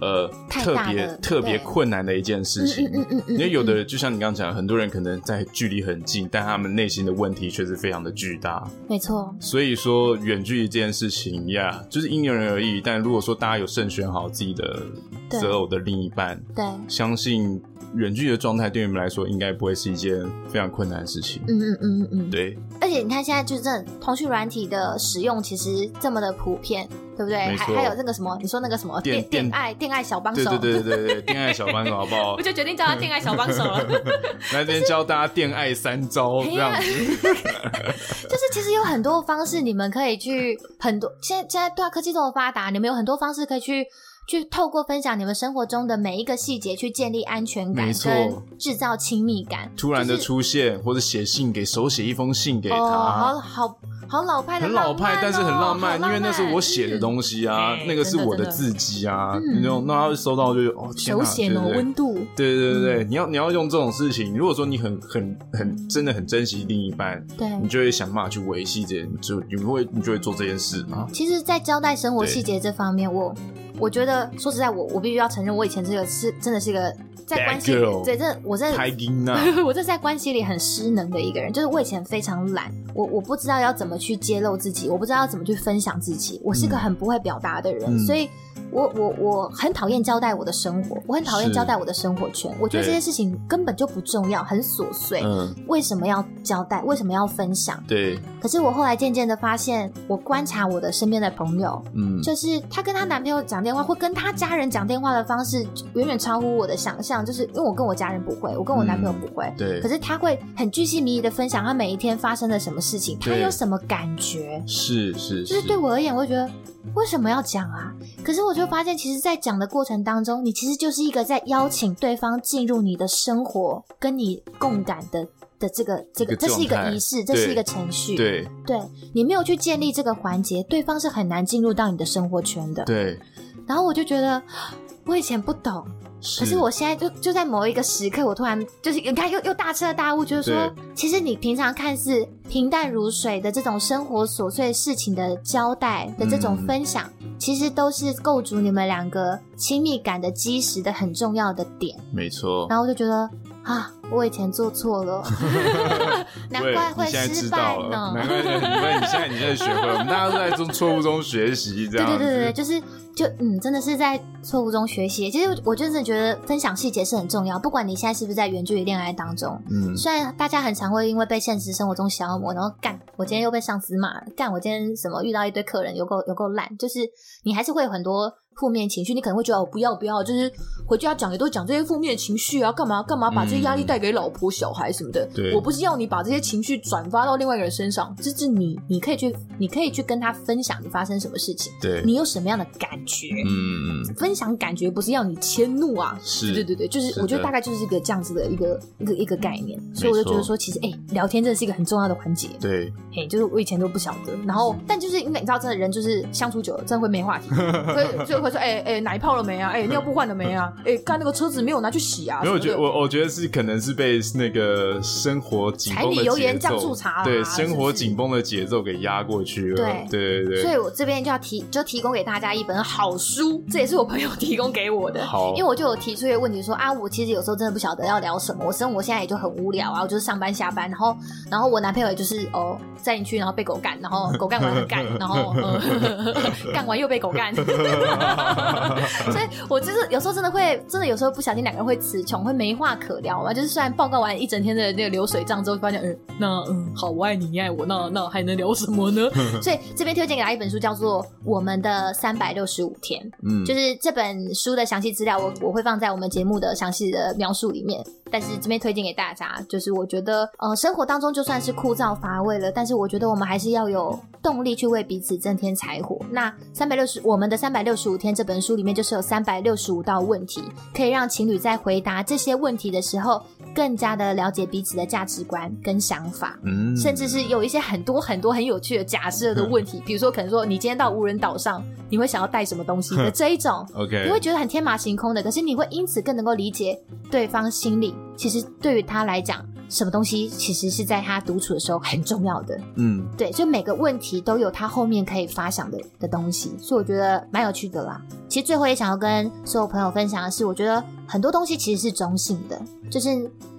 Speaker 2: 呃特别特别困难的一件事情。嗯嗯嗯，因为有的就像你刚刚讲，很多人可能在距离很近，但他们内心的问题却是非常的巨大。
Speaker 1: 没错。
Speaker 2: 所以说远距离这件事情呀，yeah, 就是因人而异。但如果说大家有慎选好自己的择偶的另一半，
Speaker 1: 对，
Speaker 2: 相信。远距离的状态对你们来说应该不会是一件非常困难的事情。
Speaker 1: 嗯嗯嗯嗯嗯，
Speaker 2: 对。
Speaker 1: 而且你看现在就是这通讯软体的使用其实这么的普遍，对不对？还还有那个什么，你说那个什么电电爱电爱小帮手，
Speaker 2: 对对对对对，电爱小帮手好不好？
Speaker 3: 我就决定叫他电爱小帮手了。
Speaker 2: 来这边教大家电爱三招，这样子。
Speaker 1: 就是其实有很多方式，你们可以去很多。现在现在对啊，科技这么发达，你们有很多方式可以去。去透过分享你们生活中的每一个细节，去建立安全感，跟制造亲密感。
Speaker 2: 突然的出现，就是、或者写信给手写一封信给他，
Speaker 1: 哦、好好好老派的、哦，
Speaker 2: 很老派，但是很浪漫，浪漫因为那是我写的东西啊，嗯、那个是我的字迹啊，那种那他收到就哦，
Speaker 1: 手写哦，温度，
Speaker 2: 对对对对，嗯、你要你要用这种事情，如果说你很很很真的很珍惜另一半，
Speaker 1: 对，
Speaker 2: 你就会想办法去维系这件，就你会你就会做这件事嘛。
Speaker 1: 其实，在交代生活细节这方面，我。我觉得说实在我，我我必须要承认，我以前这个是真的是一个在关系里，对，这我这 我这在关系里很失能的一个人，就是我以前非常懒，我我不知道要怎么去揭露自己，我不知道要怎么去分享自己，我是个很不会表达的人，嗯、所以。我我我很讨厌交代我的生活，我很讨厌交代我的生活圈。我觉得这些事情根本就不重要，很琐碎。嗯，为什么要交代？为什么要分享？
Speaker 2: 对。
Speaker 1: 可是我后来渐渐的发现，我观察我的身边的朋友，嗯，就是她跟她男朋友讲电话，或跟她家人讲电话的方式，远远超乎我的想象。就是因为我跟我家人不会，我跟我男朋友不会，嗯、对。可是他会很巨细靡遗的分享他每一天发生了什么事情，他有什么感觉？
Speaker 2: 是是，是
Speaker 1: 就是对我而言，我会觉得。为什么要讲啊？可是我就发现，其实，在讲的过程当中，你其实就是一个在邀请对方进入你的生活，跟你共感的的这个这个，这是一个仪式，这是一个程序。
Speaker 2: 对
Speaker 1: 对，你没有去建立这个环节，对方是很难进入到你的生活圈的。
Speaker 2: 对。
Speaker 1: 然后我就觉得，我以前不懂。可是我现在就就在某一个时刻，我突然就是你看又又大彻大悟，就是说，其实你平常看似平淡如水的这种生活琐碎事情的交代的这种分享，嗯、其实都是构筑你们两个亲密感的基石的很重要的点。
Speaker 2: 没错。
Speaker 1: 然后我就觉得啊，我以前做错了，难怪会失败呢。
Speaker 2: 难怪，你现在你现在学会了，我们大家都在从错误中学习，这样。
Speaker 1: 对对对对，就是。就嗯，真的是在错误中学习。其实我真的觉得分享细节是很重要，不管你现在是不是在远距离恋爱当中。嗯，虽然大家很常会因为被现实生活中消磨，然后干我今天又被上司骂，干我今天什么遇到一堆客人有够有够烂，就是你还是会有很多。负面情绪，你可能会觉得我，不要不要，就是回家讲也都讲这些负面情绪啊，干嘛干嘛把这些压力带给老婆小孩什么的。对，我不是要你把这些情绪转发到另外一个人身上，这是你你可以去，你可以去跟他分享你发生什么事情，
Speaker 2: 对，
Speaker 1: 你有什么样的感觉，嗯嗯，分享感觉不是要你迁怒啊，
Speaker 2: 是，
Speaker 1: 对对对，就是我觉得大概就是一个这样子的一个一个一个概念，所以我就觉得说，其实哎，聊天真的是一个很重要的环节，
Speaker 2: 对，
Speaker 1: 嘿，就是我以前都不晓得，然后但就是因为你知道，真的人就是相处久了，真的会没话题，所以就会说，哎哎，哪一泡了没啊？哎、欸，尿布换了没啊？哎、欸，刚那个车子没有拿去洗啊？
Speaker 2: 没有，我觉得我我觉得是可能是被那个生活紧绷的节奏，柴米油盐酱醋茶，对，生活紧绷的节奏给压过去了。对对对，
Speaker 1: 所以我这边就要提，就提供给大家一本好书，这也是我朋友提供给我的。
Speaker 2: 好，
Speaker 1: 因为我就有提出一个问题说啊，我其实有时候真的不晓得要聊什么，我生活现在也就很无聊啊，我就是上班下班，然后然后我男朋友也就是哦塞进去，然后被狗干，然后狗干完很干，然后干、呃、完又被狗干。所以，我就是有时候真的会，真的有时候不小心两个人会词穷，会没话可聊嘛。就是虽然报告完一整天的那个流水账之后，发现，嗯，那嗯，好，我爱你，你爱我，那那还能聊什么呢？所以这边推荐给大家一本书，叫做《我们的三百六十五天》。嗯，就是这本书的详细资料，我我会放在我们节目的详细的描述里面。但是这边推荐给大家，就是我觉得，呃，生活当中就算是枯燥乏味了，但是我觉得我们还是要有动力去为彼此增添柴火。那三百六十，我们的三百六十五天这本书里面就是有三百六十五道问题，可以让情侣在回答这些问题的时候，更加的了解彼此的价值观跟想法，嗯，甚至是有一些很多很多很有趣的假设的问题，比如说可能说你今天到无人岛上，你会想要带什么东西的这一种，OK，你会觉得很天马行空的，可是你会因此更能够理解对方心里。其实对于他来讲，什么东西其实是在他独处的时候很重要的。
Speaker 2: 嗯，
Speaker 1: 对，所以每个问题都有他后面可以发想的的东西，所以我觉得蛮有趣的啦。其实最后也想要跟所有朋友分享的是，我觉得很多东西其实是中性的，就是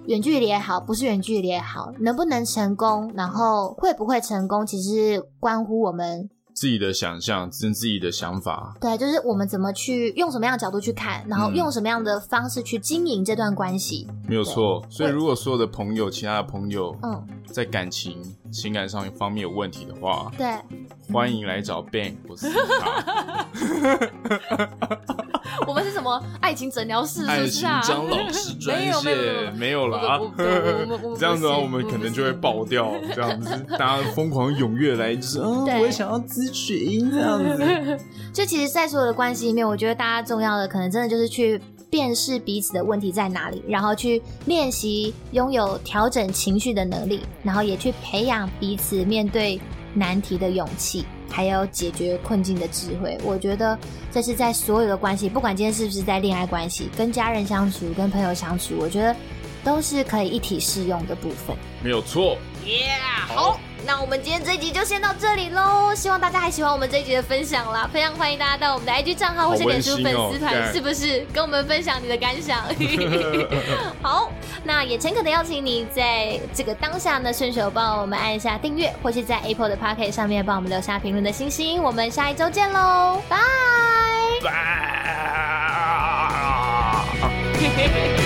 Speaker 1: 远距离也好，不是远距离也好，能不能成功，然后会不会成功，其实关乎我们。
Speaker 2: 自己的想象跟自己的想法，
Speaker 1: 对，就是我们怎么去用什么样的角度去看，然后用什么样的方式去经营这段关系，
Speaker 2: 嗯、没有错。所以，如果所有的朋友、其他的朋友，
Speaker 1: 嗯，
Speaker 2: 在感情、情感上方面有问题的话，
Speaker 1: 对，
Speaker 2: 欢迎来找 Ben 或是他。
Speaker 3: 我们是什么爱情诊疗室？
Speaker 2: 爱情张老师专线没有啦。这样子的话，我们可能就会爆掉。这样子，大家疯狂踊跃来，就是啊，我也想要咨询这样子。
Speaker 1: 就其实，在所有的关系里面，我觉得大家重要的可能真的就是去辨识彼此的问题在哪里，然后去练习拥有调整情绪的能力，然后也去培养彼此面对难题的勇气。还有解决困境的智慧，我觉得这是在所有的关系，不管今天是不是在恋爱关系、跟家人相处、跟朋友相处，我觉得都是可以一体适用的部分。
Speaker 2: 没有错。
Speaker 1: 耶、yeah，好。那我们今天这一集就先到这里喽，希望大家还喜欢我们这一集的分享啦，非常欢迎大家到我们的 IG 账号或是脸书粉丝团，是不是跟我们分享你的感想？好，那也诚恳的邀请你在这个当下呢，顺手帮我们按一下订阅，或是在 Apple 的 Podcast 上面帮我们留下评论的星星。我们下一周见喽，拜拜。